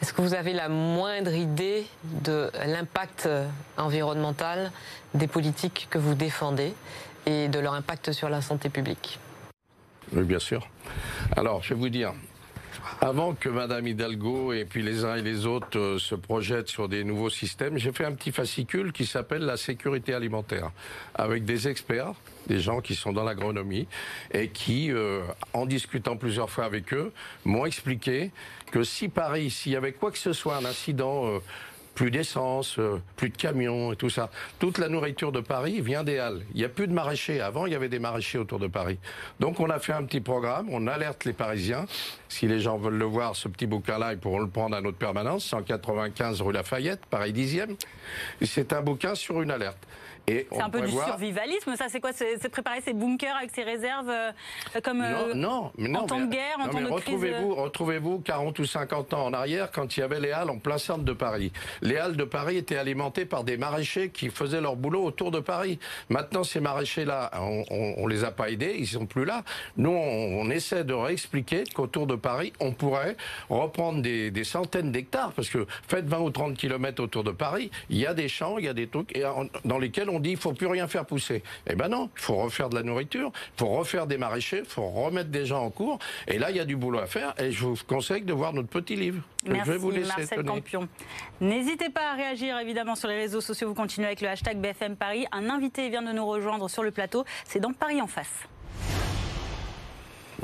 Est-ce que vous avez la moindre idée de l'impact environnemental des politiques que vous défendez et de leur impact sur la santé publique? Oui, bien sûr. Alors, je vais vous dire, avant que Madame Hidalgo et puis les uns et les autres euh, se projettent sur des nouveaux systèmes, j'ai fait un petit fascicule qui s'appelle la sécurité alimentaire, avec des experts, des gens qui sont dans l'agronomie et qui, euh, en discutant plusieurs fois avec eux, m'ont expliqué que si Paris, s'il y avait quoi que ce soit, un incident euh, plus d'essence, euh, plus de camions et tout ça. Toute la nourriture de Paris vient des Halles. Il n'y a plus de maraîchers. Avant, il y avait des maraîchers autour de Paris. Donc on a fait un petit programme, on alerte les Parisiens. Si les gens veulent le voir, ce petit bouquin-là, ils pourront le prendre à notre permanence, 195 rue Lafayette, Paris 10e. C'est un bouquin sur une alerte. C'est un peu du survivalisme, ça c'est quoi C'est préparer ses bunkers avec ses réserves euh, comme euh, non, mais non, en temps de guerre, en temps de retrouvez-vous, Retrouvez-vous 40 ou 50 ans en arrière quand il y avait les halles en plein centre de Paris. Les halles de Paris étaient alimentées par des maraîchers qui faisaient leur boulot autour de Paris. Maintenant ces maraîchers-là, on, on, les a pas aidés, ils sont plus là. Nous on, essaie de réexpliquer qu'autour de Paris on pourrait reprendre des, des centaines d'hectares parce que faites 20 ou 30 kilomètres autour de Paris, il y a des champs, il y a des trucs dans lesquels on on dit il faut plus rien faire pousser. Eh ben non, il faut refaire de la nourriture, il faut refaire des maraîchers, il faut remettre des gens en cours. Et là, il y a du boulot à faire. Et je vous conseille de voir notre petit livre. Merci, je vais vous laisser Marcel Campion. N'hésitez pas à réagir évidemment sur les réseaux sociaux. Vous continuez avec le hashtag BFM Paris. Un invité vient de nous rejoindre sur le plateau. C'est dans Paris en face.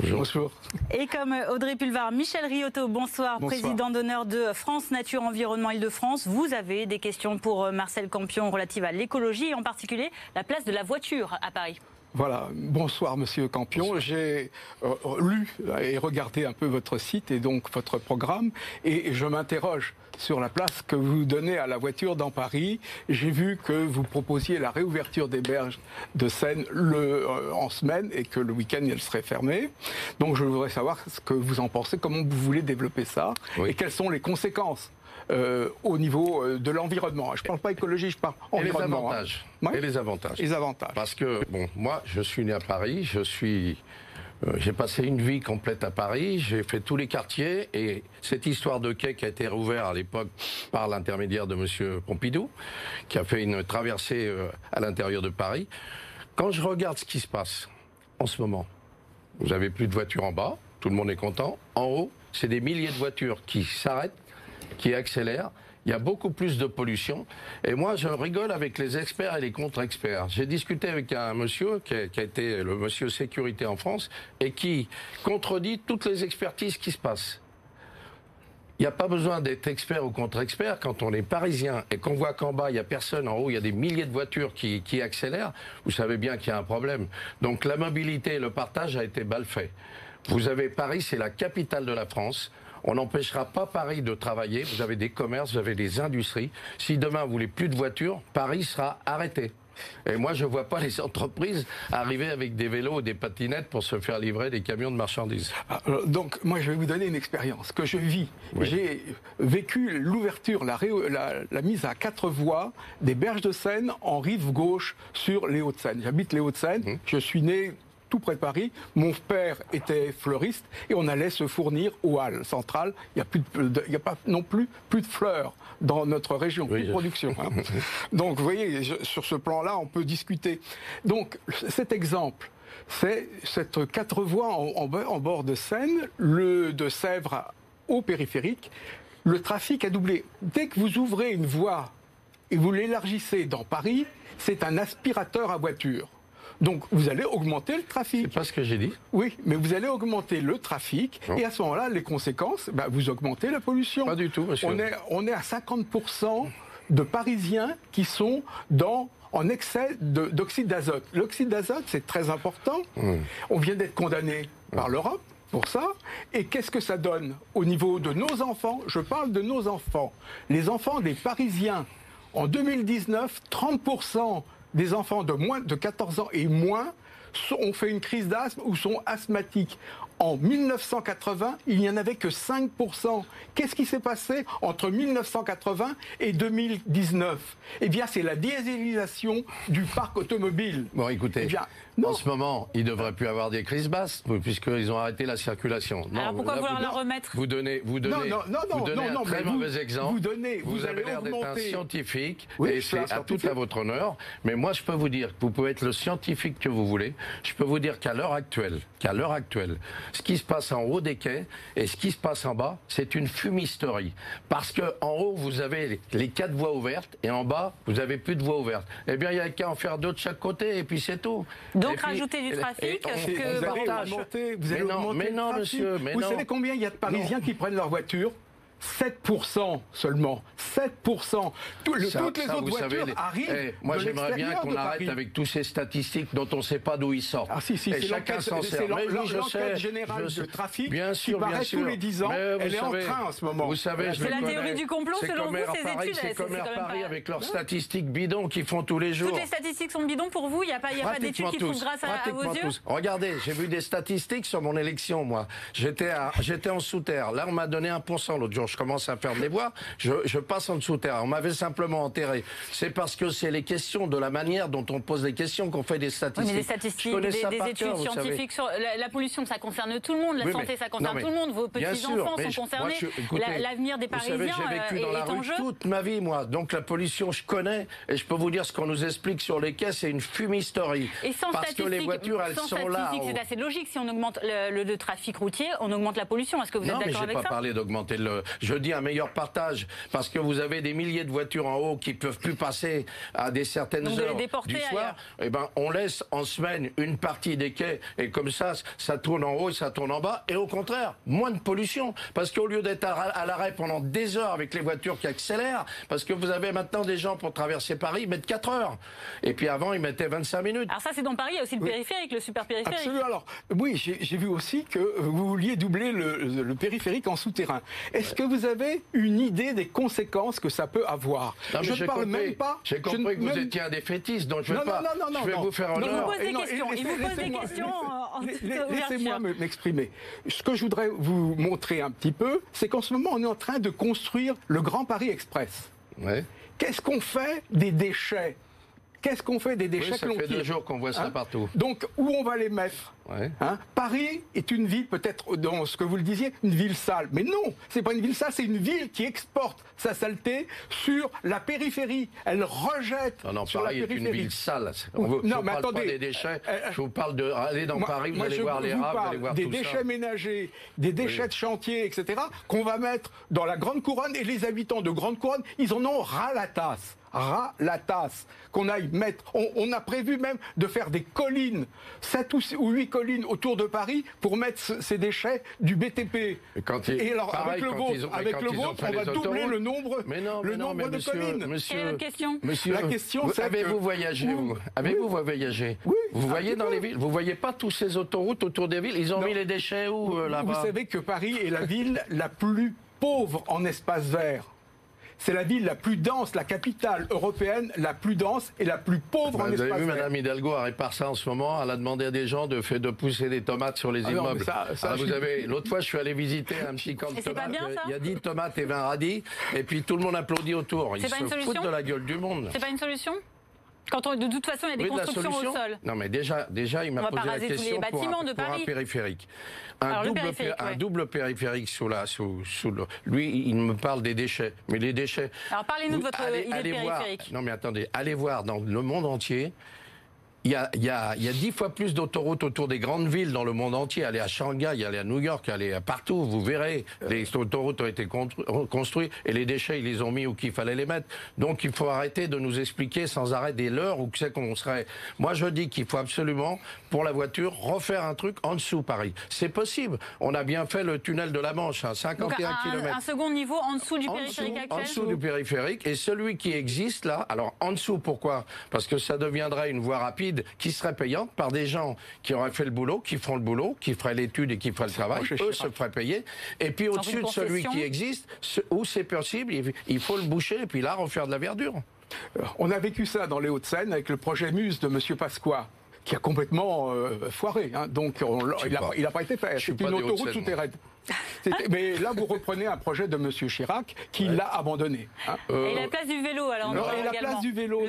Bonjour. Et comme Audrey Pulvar, Michel Riotto, bonsoir, président d'honneur de France Nature Environnement Île-de-France. Vous avez des questions pour euh, Marcel Campion relatives à l'écologie et en particulier la place de la voiture à Paris. Voilà, bonsoir Monsieur Campion. J'ai euh, lu et regardé un peu votre site et donc votre programme et je m'interroge sur la place que vous donnez à la voiture dans Paris. J'ai vu que vous proposiez la réouverture des berges de Seine le, euh, en semaine et que le week-end elles seraient fermées. Donc je voudrais savoir ce que vous en pensez, comment vous voulez développer ça et quelles sont les conséquences euh, au niveau euh, de l'environnement. Je ne parle pas écologie, je parle environnement. Et les avantages. Hein. Et les avantages. Les avantages. Parce que, bon, moi, je suis né à Paris, je suis. Euh, j'ai passé une vie complète à Paris, j'ai fait tous les quartiers et cette histoire de quai qui a été rouvert à l'époque par l'intermédiaire de M. Pompidou, qui a fait une traversée à l'intérieur de Paris. Quand je regarde ce qui se passe en ce moment, vous avez plus de voitures en bas, tout le monde est content. En haut, c'est des milliers de voitures qui s'arrêtent qui accélère. Il y a beaucoup plus de pollution. Et moi, je rigole avec les experts et les contre-experts. J'ai discuté avec un monsieur qui a, été le monsieur sécurité en France et qui contredit toutes les expertises qui se passent. Il n'y a pas besoin d'être expert ou contre-expert. Quand on est parisien et qu'on voit qu'en bas, il n'y a personne, en haut, il y a des milliers de voitures qui, qui accélèrent, vous savez bien qu'il y a un problème. Donc la mobilité et le partage a été mal fait. Vous avez Paris, c'est la capitale de la France. On n'empêchera pas Paris de travailler. Vous avez des commerces, vous avez des industries. Si demain vous voulez plus de voitures, Paris sera arrêté. Et moi, je ne vois pas les entreprises arriver avec des vélos ou des patinettes pour se faire livrer des camions de marchandises. Ah, euh, donc, moi, je vais vous donner une expérience que je vis. J'ai vécu l'ouverture, la, la, mise à quatre voies des berges de Seine en rive gauche sur les Hauts-de-Seine. J'habite les Hauts-de-Seine. Mmh. Je suis né tout près de Paris. Mon père était fleuriste et on allait se fournir aux halles centrales. Il n'y a, pas non plus plus de fleurs dans notre région, plus de production. Hein. Donc, vous voyez, sur ce plan-là, on peut discuter. Donc, cet exemple, c'est cette quatre voies en, bord de Seine, le de Sèvres au périphérique. Le trafic a doublé. Dès que vous ouvrez une voie et vous l'élargissez dans Paris, c'est un aspirateur à voiture. Donc vous allez augmenter le trafic. C'est pas ce que j'ai dit. Oui, mais vous allez augmenter le trafic et à ce moment-là, les conséquences, bah, vous augmentez la pollution. Pas du tout, monsieur. On est, on est à 50% de Parisiens qui sont dans en excès d'oxyde d'azote. L'oxyde d'azote, c'est très important. Mmh. On vient d'être condamné par mmh. l'Europe pour ça. Et qu'est-ce que ça donne au niveau de nos enfants? Je parle de nos enfants. Les enfants des Parisiens, en 2019, 30% des enfants de moins de 14 ans et moins ont fait une crise d'asthme ou sont asthmatiques. En 1980, il n'y en avait que 5%. Qu'est-ce qui s'est passé entre 1980 et 2019 Eh bien, c'est la dieselisation du parc automobile. Bon, écoutez, eh en ce moment, il ne devrait plus avoir des crises basses, puisqu'ils ont arrêté la circulation. Alors pourquoi vouloir la remettre Vous donnez, vous donnez, non, non, non, vous donnez un très mauvais exemple. Vous, donnez, vous, avez l'air d'être un scientifique, oui, et c'est à tout à votre honneur. Mais moi, je peux vous dire que vous pouvez être le scientifique que vous voulez. Je peux vous dire qu'à l'heure actuelle, qu'à l'heure actuelle, ce qui se passe en haut des quais et ce qui se passe en bas, c'est une fumisterie. Parce que en haut, vous avez les quatre voies ouvertes, et en bas, vous avez plus de voies ouvertes. Eh bien, il n'y a qu'à en faire deux de chaque côté, et puis c'est tout. Donc, rajouter du trafic, que vous allez augmenter, vous allez mais non, mais non, monsieur, mais vous non. savez combien il y a de Parisiens qui prennent leur voiture? 7% seulement. 7%. Tout, le, Ça- toutes les ça, autres voitures savez, arrivent. Eh, moi, j'aimerais bien qu'on arrête Paris. avec tous ces statistiques dont on ne sait pas d'où ils sortent. Ah si, si, Et chacun s'en sert. l'enquête générale de trafic bien qui sûr, bien sûr. tous les 10 ans. Mais Elle est en train en ce moment. Vous savez, C'est la théorie du complot, selon vous, ces Paris, études, C'est comme Paris avec leurs statistiques bidons qu'ils font tous les jours. Toutes les statistiques sont bidons pour vous Il n'y a pas, d'études qui trouvent grâce à, vos yeux. Regardez, j'ai vu des statistiques sur mon élection, moi. J'étais en sous-terre. Là, on m'a donné 1% l'autre jour. Je commence à perdre les voix. Je, je passe en dessous-terre. On m'avait simplement enterré. C'est parce que c'est les questions de la manière dont on pose les questions qu'on fait des Oui, statistiques. mais des statistiques, des, études cœur, savez. scientifiques sur la, la pollution, ça concerne tout le monde. La Oui, santé, mais- ça concerne non, mais- tout le monde. Vos petits-enfants mais sont je- concernés. L'avenir des savez, Parisiens j'ai vécu euh, dans la est en jeu. toute ma vie, moi. Donc la pollution, je connais. Et je peux vous dire ce qu'on nous explique sur les quais, c'est une fumisterie. Et sans Parce que les voitures, elles sans sont là. c'est assez logique. Si on augmente le, le- le trafic routier, on augmente la pollution. Est-ce que vous non, êtes mais d'accord j'ai avec pas ça? parlé d'augmenter le. Je dis un meilleur partage parce que vous avez des milliers de voitures en haut qui peuvent plus passer à des certaines Donc heures déporter du soir. ailleurs. Eh ben, on laisse en semaine une partie des quais et comme ça, ça tourne en haut et ça tourne en bas. Et au contraire, moins de pollution parce qu'au lieu d'être à, l'arrêt pendant des heures avec les voitures qui accélèrent, parce que vous avez maintenant des gens pour traverser Paris, ils mettent 4 heures. Et puis avant, ils mettaient 25 minutes. Alors ça, c'est dans Paris. Il y a aussi le périphérique, le super périphérique. Absolument. Alors, oui, j'ai vu aussi que vous vouliez doubler le, le- le périphérique en souterrain. Est-ce que vous avez une idée des conséquences que ça peut avoir Non, Je ne parle compris- même pas. J'ai je compris ne- que vous même- étiez un défaitiste, donc je vais Non, pas. non, non, non, je vais non. vous faire Non, Il honneur. vous pose des questions. Il vous pose des laissez-moi- questions en. Laissez-moi me- m'exprimer. Ce que je voudrais vous montrer un petit peu, c'est qu'en ce moment, on est en train de construire le Grand Paris Express. Ouais. Qu'est-ce qu'on fait des déchets? Qu'est-ce qu'on fait des déchets Oui, ça que l'on fait deux jours qu'on voit ça Hein partout. Donc, où on va les mettre Ouais. Hein Paris est une ville, peut-être dans ce que vous le disiez, une ville sale. Mais non, c'est pas une ville sale, c'est une ville qui exporte sa saleté sur la périphérie. Elle rejette Non, non, sur Paris la est une ville sale. On Oui, veut, non, je vous mais parle attendez. pas des déchets. Euh, euh, je vous parle de aller dans Moi- Paris, vous moi, allez je voir les rats, vous allez voir des tout déchets ça. ménagers, des déchets de chantier, etc., qu'on va mettre dans la Grande Couronne. Et les habitants de Grande Couronne, ils en ont ras la tasse. Ras la tasse. Qu'on aille mettre. On, on a prévu même de faire des collines, 7 ou, six- ou 8 collines autour de Paris pour mettre ce- ces déchets du BTP. Et quand ils- Et alors, pareil, avec le vôtre, ont- avec le vôtre, on va doubler le nombre, Mais non, le mais non, nombre mais de monsieur, collines. monsieur, est votre question monsieur, La question, vous- c'est avez-vous que- voyagé Oui. vous Avez-vous voyagé Oui, Vous voyez dans peu. les villes Vous voyez pas tous ces autoroutes autour des villes Ils ont Non. mis les déchets où euh, Vous là-bas savez que Paris est la ville la plus pauvre en espace vert. C'est la ville la plus dense, la capitale européenne la plus dense et la plus pauvre Bah, en Vous avez espace vu vert. Madame Hidalgo elle répare ça en ce moment. Elle a demandé à des gens de, faire, de pousser des tomates sur les Ah immeubles. ça- ça, Alors, vous avez l'autre fois, je suis allé visiter un petit camp de Et c'est pas tomates. bien, ça Il y a 10 tomates et 20 radis, et puis tout le monde applaudit autour. Ils C'est pas se une solution foutent de la gueule du monde. C'est pas une solution Quand on, de toute façon, il y a des Oui, constructions au sol. Non, mais déjà, déjà, il m'a posé la raser tous les question pour, bâtiments un, de pour un Paris. périphérique. Un, Alors, double, périphérique, un ouais. double périphérique sous la, sous, sous le- lui, il me parle des déchets. Mais les déchets. Alors, parlez-nous de votre allez- idée allez voir- périphérique. non, mais attendez, allez voir dans le monde entier. Il y, a, il, y a, il y a dix fois plus d'autoroutes autour des grandes villes dans le monde entier. Allez à Shanghai, allez à New York, allez à partout, vous verrez. Les autoroutes ont été constru- construites et les déchets, ils les ont mis où qu'il fallait les mettre. Donc il faut arrêter de nous expliquer sans arrêt des leurs où que c'est qu'on serait. Moi je dis qu'il faut absolument, pour la voiture, refaire un truc en dessous Paris. C'est possible. On a bien fait le tunnel de la Manche, hein, Donc, 51 un, km un second niveau en dessous du en périphérique dessous, en actuel dessous du périphérique. Et celui qui existe là, alors en dessous, pourquoi? Parce que ça deviendrait une voie rapide qui serait payante par des gens qui auraient fait le boulot, qui feront le boulot, qui feraient l'étude et qui feraient le travail. Eux se feraient payer. Et puis au-dessus de celui qui existe, ce- où c'est possible, il- faut le boucher et puis là refaire de la verdure. On a vécu ça dans les Hauts-de-Seine avec le projet Muse de M. Pasqua. qui a complètement euh, foiré. Hein. Donc il n'a pas été fait. C'est une autoroute souterraine. Mais là, vous reprenez un projet de M. Chirac qui l'a abandonné. Hein. et la place du vélo, alors non, Et la place du vélo,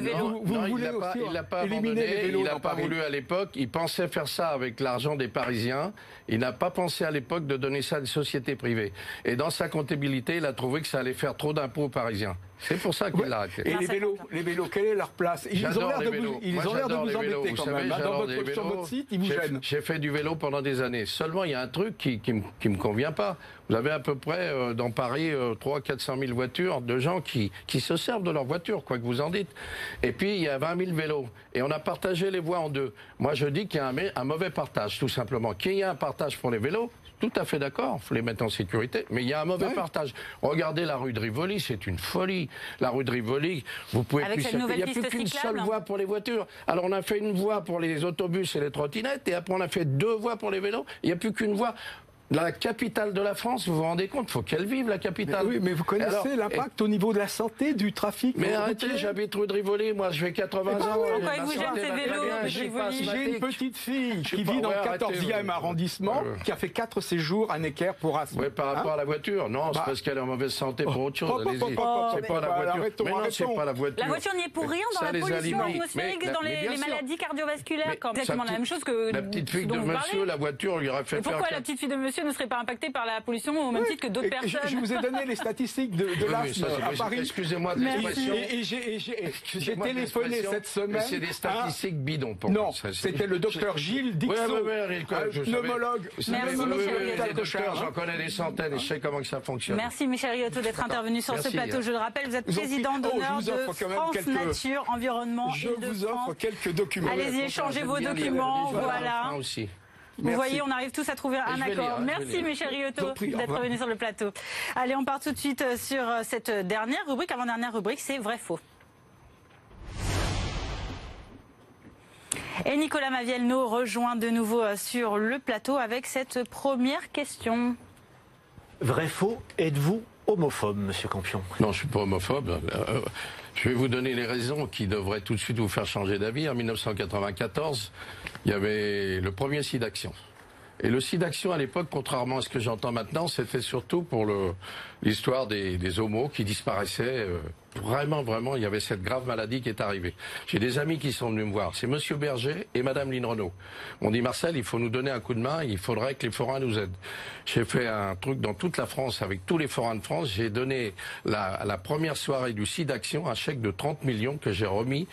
vous, voulez aussi il l'a pas éliminer Il n'a pas voulu à l'époque. Il pensait faire ça avec l'argent des Parisiens. Il n'a pas pensé à l'époque de donner ça à des sociétés privées. Et dans sa comptabilité, il a trouvé que ça allait faire trop d'impôts aux Parisiens. C'est pour ça qu'il l'a arrêté. Et les vélos, les vélos, quelle est leur place? Ils ont l'air de vous, ils ont l'air de vous embêter quand même. Hein. Dans votre, sur votre site, ils vous gênent. J'ai fait du vélo pendant des années. Seulement, il y a un truc qui ne me convient pas. Vous avez à peu près euh, dans Paris 3 400 000 voitures de gens qui, qui se servent de leur voiture, quoi que vous en dites. Et puis, il y a 20 000 vélos. Et on a partagé les voies en deux. Moi, je dis qu'il y a un, un mauvais partage, tout simplement. Qu'il y ait un partage pour les vélos, tout à fait d'accord, il faut les mettre en sécurité, mais il y a un mauvais partage. Regardez la rue de Rivoli, c'est une folie. La rue de Rivoli, vous pouvez plus Il n'y a plus qu'une seule voie pour les voitures. Alors on a fait une voie pour les autobus et les trottinettes, et après on a fait deux voies pour les vélos. Il n'y a plus qu'une voie. La capitale de la France, vous vous rendez compte, il faut qu'elle vive la capitale. oui, mais vous connaissez l'impact au niveau de la santé, du trafic. Mais arrêtez, j'habite rue de Rivoli, moi je fais 80 ans. Pourquoi vous gêne ces vélos J'ai une petite fille qui vit dans le 14e arrondissement, qui a fait 4 séjours à Necker pour Asthme. Oui, par rapport à la voiture. Non, c'est bah. parce qu'elle est en mauvaise santé pour autre chose. Allez-y. C'est pas la voiture. Mais non, c'est pas la voiture. La voiture n'y est pour rien dans la pollution atmosphérique, dans les maladies cardiovasculaires. Exactement la même chose que. La petite fille de monsieur, la voiture lui aurait fait faire. Pourquoi la petite fille de monsieur ne serait pas impactée par la pollution au même titre que d'autres personnes. Je, vous ai donné les statistiques de, de l'asthme à Paris. Excusez-moi de l'expression. J'ai téléphoné cette semaine. C'est des statistiques bidons pour Non, c'était le docteur Gilles Dixon, pneumologue. Merci J'en connais des centaines et je sais comment ça fonctionne. Merci Michel Riotto d'être intervenu sur ce plateau. Je le rappelle, vous êtes président d'honneur de France Nature Environnement. Je vous offre quelques documents. Allez-y, échangez vos documents. Voilà. Vous voyez, on arrive tous à trouver un accord. Merci, Michel Riotto, d'être venu sur le plateau. Allez, on part tout de suite euh, sur euh, cette dernière rubrique. Avant-dernière rubrique, c'est vrai-faux. Et Nicolas Maviel nous rejoint de nouveau euh, sur le plateau avec cette première question. Vrai-faux, êtes-vous homophobe, monsieur Campion? Non, je ne suis pas homophobe. Je vais vous donner les raisons qui devraient tout de suite vous faire changer d'avis. En 1994, il y avait le premier SIDAction. Et le SIDAction à l'époque, contrairement à ce que j'entends maintenant, c'était surtout pour l'histoire des, des homos qui disparaissaient euh, vraiment, vraiment, il y avait cette grave maladie qui est arrivée. J'ai des amis qui sont venus me voir. C'est Monsieur Berger et Madame Lynn Renault. On dit Marcel, il faut nous donner un coup de main. Il faudrait que les forains nous aident. J'ai fait un truc dans toute la France avec tous les forains de France. J'ai donné la, la première soirée du site d'action un chèque de 30 millions que j'ai remis,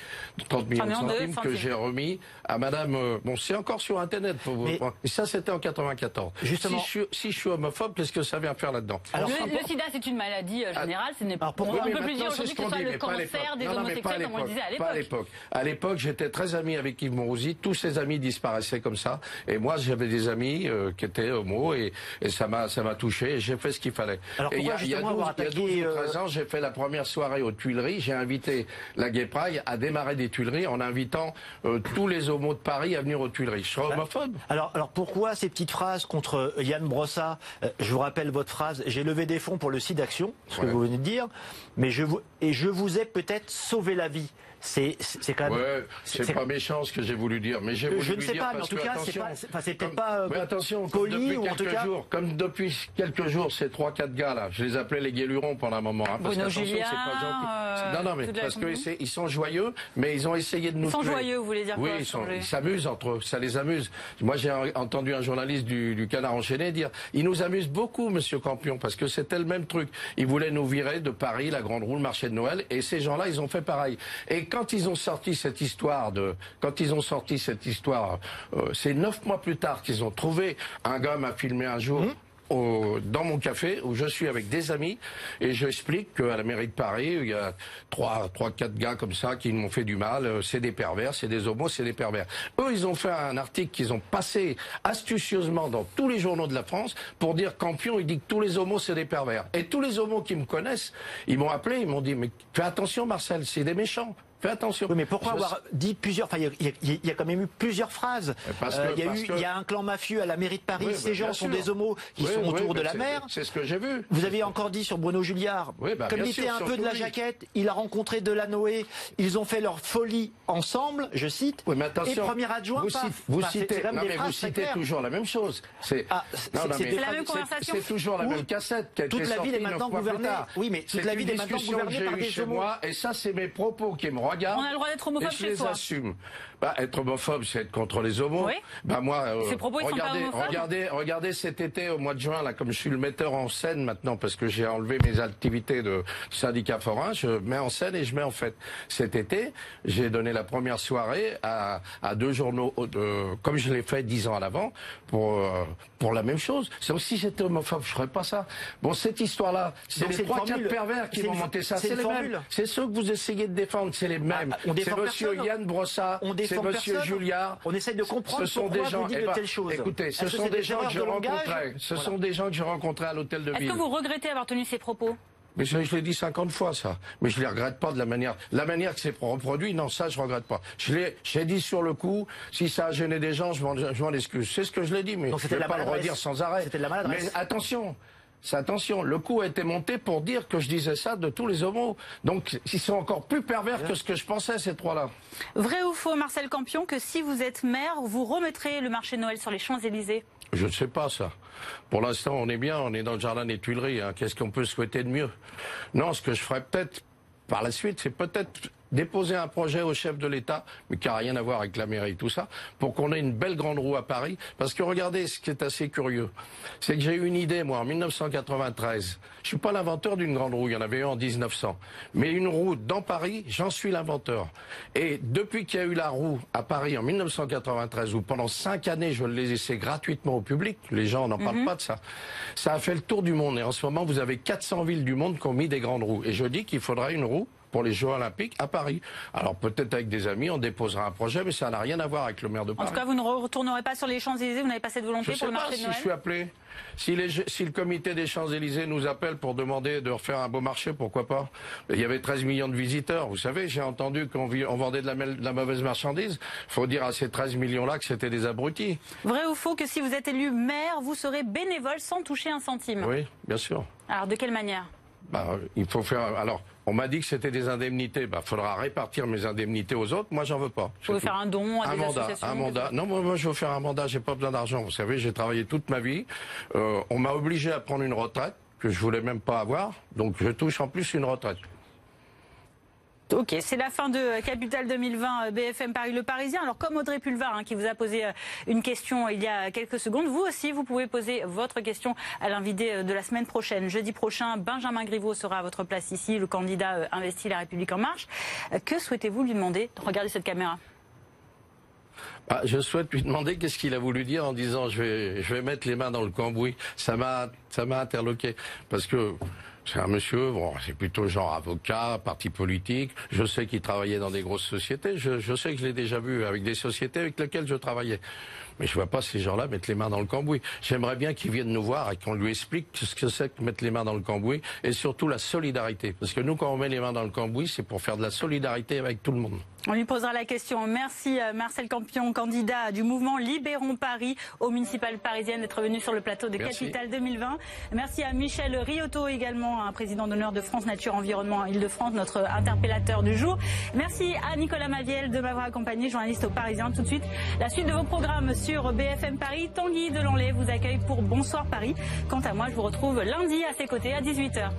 30 millions de centimes que j'ai remis à Madame. Euh, bon, c'est encore sur Internet. Pour vous. Et ça, c'était en 94. Justement, si je, suis, si je suis homophobe, qu'est-ce que ça vient faire là-dedans? Le, le, SIDA, c'est une maladie euh, générale. Ce n'est pas. On peut plus dire ce qu'on dit, le cancer des homosexuels, comme on disait à l'époque. Pas à l'époque. À l'époque, j'étais très ami avec Yves Mourouzi. Tous ses amis disparaissaient comme ça. Et moi, j'avais des amis euh, qui étaient homo et, et ça m'a ça m'a touché. Et j'ai fait ce qu'il fallait. Alors, il y a, il y a 12, ou 13 ans, j'ai fait la première soirée aux Tuileries. J'ai invité la Gay Pride à démarrer des Tuileries en invitant euh, tous les homos de Paris à venir aux Tuileries. Je suis bah, homophobe. Alors, alors pourquoi ces petites phrases contre Yann Brossa Je vous rappelle votre phrase. J'ai levé des fonds pour le site d'action, ce que vous venez de dire, mais je vous et je vous ai peut-être sauvé la vie. C'est quand même. Ouais, c'est pas méchant ce que j'ai voulu dire, mais j'ai voulu Je ne sais pas, mais en tout cas, c'est peut-être pas. Mais attention, poli, ou en tout cas... jours, comme depuis quelques jours, ces trois quatre gars là, je les appelais les guélurons pendant un moment. Hein, parce Bruno Julien, euh, Non, non, mais parce qu'ils sont joyeux, mais ils ont essayé de nous. Ils sont joyeux, vous voulez dire Oui, ils s'amusent entre eux, ça les amuse. Moi, j'ai entendu un journaliste du, du, Canard enchaîné dire, ils nous amusent beaucoup, Monsieur Campion, parce que c'était le même truc. Ils voulaient nous virer de Paris, la Grande Roue, le marché de Noël, et ces gens-là, ils ont fait pareil. Et quand ils ont sorti cette histoire de, quand ils ont sorti cette histoire, euh, c'est neuf mois plus tard qu'ils ont trouvé un gars m'a filmé un jour. Mmh dans mon café où je suis avec des amis et j'explique qu'à la mairie de Paris, il y a trois, trois, quatre gars comme ça qui m'ont fait du mal. Euh, c'est des pervers, c'est des homos, c'est des pervers. Eux, ils ont fait un article qu'ils ont passé astucieusement dans tous les journaux de la France pour dire Campion, il dit que tous les homos, c'est des pervers. Et tous les homos qui me connaissent, ils m'ont appelé, ils m'ont dit, mais fais attention Marcel, c'est des méchants. Fais attention. Oui, mais pourquoi avoir dit plusieurs. Enfin, il y, a quand même eu plusieurs phrases. Parce que, il, y a eu, il y a un clan mafieux à la mairie de Paris. Ces gens sont des homos qui sont autour de la mer. C'est ce que j'ai vu. Vous avez encore dit sur Bruno Julliard. Bah, comme il était un peu de la jaquette, il a rencontré Delanoë. Ils ont fait leur folie ensemble, je cite. Oui, mais attention. Et premier adjoint. Vous, citez, non, mais vous citez toujours la même chose. C'est ah, la même conversation. C'est toujours la même cassette toute la ville est maintenant gouvernée. Oui, mais toute la ville est maintenant gouvernée par des homos. Et ça, c'est mes propos qui me regardent. On a le droit d'être homophobe chez soi. assume. Bah, être homophobe, c'est être contre les homos. Oui. Bah, moi, euh, regardez, regardez, regardez cet été, au mois de juin, là, comme je suis le metteur en scène maintenant, parce que j'ai enlevé mes activités de syndicat forain, je mets en scène et je mets en fait. Cet été, j'ai donné la première soirée à, à deux journaux, de, comme je l'ai fait dix ans à l'avant, pour, euh, pour la même chose. C'est aussi j'étais homophobe, je ferais pas ça. Bon, cette histoire-là, c'est les trois, quatre pervers qui vont monter ça. C'est les mêmes. C'est ceux que vous essayez de défendre, c'est les mêmes. Ah, c'est Monsieur Yann Brossat, c'est Monsieur Julliard. On essaie de comprendre ce sont des gens, vous dites de eh telles choses. Écoutez, ce sont des gens que je rencontrais. Ce sont des gens que je rencontrais à l'hôtel de ville. Est-ce que vous regrettez avoir tenu ces propos mais je, l'ai dit 50 fois, ça. Mais je ne les regrette pas de la manière. La manière que c'est reproduit, non, ça, je ne regrette pas. Je l'ai dit sur le coup. Si ça a gêné des gens, je m'en excuse. C'est ce que je l'ai dit, mais je ne vais pas le redire sans arrêt. C'était de la maladresse. Mais attention, attention, le coup a été monté pour dire que je disais ça de tous les homos. Donc, ils sont encore plus pervers que ce que je pensais, ces trois-là. Vrai ou faux, Marcel Campion, que si vous êtes maire, vous remettrez le marché Noël sur les Champs-Élysées? Je ne sais pas ça. Pour l'instant, on est bien, on est dans le jardin des Tuileries. Hein. Qu'est-ce qu'on peut souhaiter de mieux? Non, ce que je ferais peut-être par la suite, c'est peut-être déposer un projet au chef de l'État, mais qui n'a rien à voir avec la mairie, tout ça, pour qu'on ait une belle grande roue à Paris. Parce que regardez, ce qui est assez curieux, c'est que j'ai eu une idée, moi, en 1993. Je suis pas l'inventeur d'une grande roue, il y en avait eu en 1900. Mais une roue dans Paris, j'en suis l'inventeur. Et depuis qu'il y a eu la roue à Paris en 1993, où pendant cinq années, je l'ai laissé gratuitement au public, les gens n'en parlent mhm. pas de ça, ça a fait le tour du monde. Et en ce moment, vous avez 400 villes du monde qui ont mis des grandes roues. Et je dis qu'il faudra une roue pour les Jeux Olympiques à Paris. Alors peut-être avec des amis, on déposera un projet, mais ça n'a rien à voir avec le maire de Paris. En tout cas, vous ne retournerez pas sur les Champs-Élysées, vous n'avez pas cette volonté pour le marché de Noël je suis appelé. Si, le comité des Champs-Élysées nous appelle pour demander de refaire un beau marché, pourquoi pas? Il y avait 13 millions de visiteurs. Vous savez, j'ai entendu qu'on vendait de la, mauvaise marchandise. Il faut dire à ces 13 millions-là que c'était des abrutis. Vrai ou faux que si vous êtes élu maire, vous serez bénévole sans toucher un centime? Oui, bien sûr. Alors de quelle manière? Bah, il faut faire. Alors, on m'a dit que c'était des indemnités. Il bah, faudra répartir mes indemnités aux autres. Moi, j'en veux pas. Vous pouvez faire un don à un des mandat, associations Un mandat. Non, moi, je veux faire un mandat. J'ai pas besoin d'argent. Vous savez, j'ai travaillé toute ma vie. Euh, on m'a obligé à prendre une retraite que je voulais même pas avoir. Donc, je touche en plus une retraite. Ok, c'est la fin de Capital 2020 euh, BFM Paris Le Parisien. Alors comme Audrey Pulvar hein, qui vous a posé euh, une question il y a quelques secondes, vous aussi vous pouvez poser votre question à l'invité euh, de la semaine prochaine. Jeudi prochain, Benjamin Griveaux sera à votre place ici, le candidat investi La République en marche. Que souhaitez-vous lui demander? Regardez cette caméra. Ah, je souhaite lui demander qu'est-ce qu'il a voulu dire en disant je vais, je vais mettre les mains dans le cambouis. Ça m'a, ça m'a interloqué parce que c'est un monsieur, bon, c'est plutôt genre avocat, parti politique. Je sais qu'il travaillait dans des grosses sociétés. Je, je sais que je l'ai déjà vu avec des sociétés avec lesquelles je travaillais. Mais je vois pas ces gens-là mettre les mains dans le cambouis. J'aimerais bien qu'ils viennent nous voir et qu'on lui explique ce que c'est que mettre les mains dans le cambouis et surtout la solidarité. Parce que nous, quand on met les mains dans le cambouis, c'est pour faire de la solidarité avec tout le monde. On lui posera la question. Merci euh, Marcel Campion, candidat du mouvement Libérons Paris au municipal parisien d'être venu sur le plateau de Capital 2020. Merci à Michel Riotto également, un président d'honneur de France Nature Environnement Île-de-France, notre interpellateur du jour. Merci à Nicolas Maviel de m'avoir accompagné, journaliste au Parisien. Tout de suite, la suite de vos programmes BFM Paris. Tanguy Delanlay vous accueille pour Bonsoir Paris. Quant à moi, je vous retrouve lundi à ses côtés à 18h.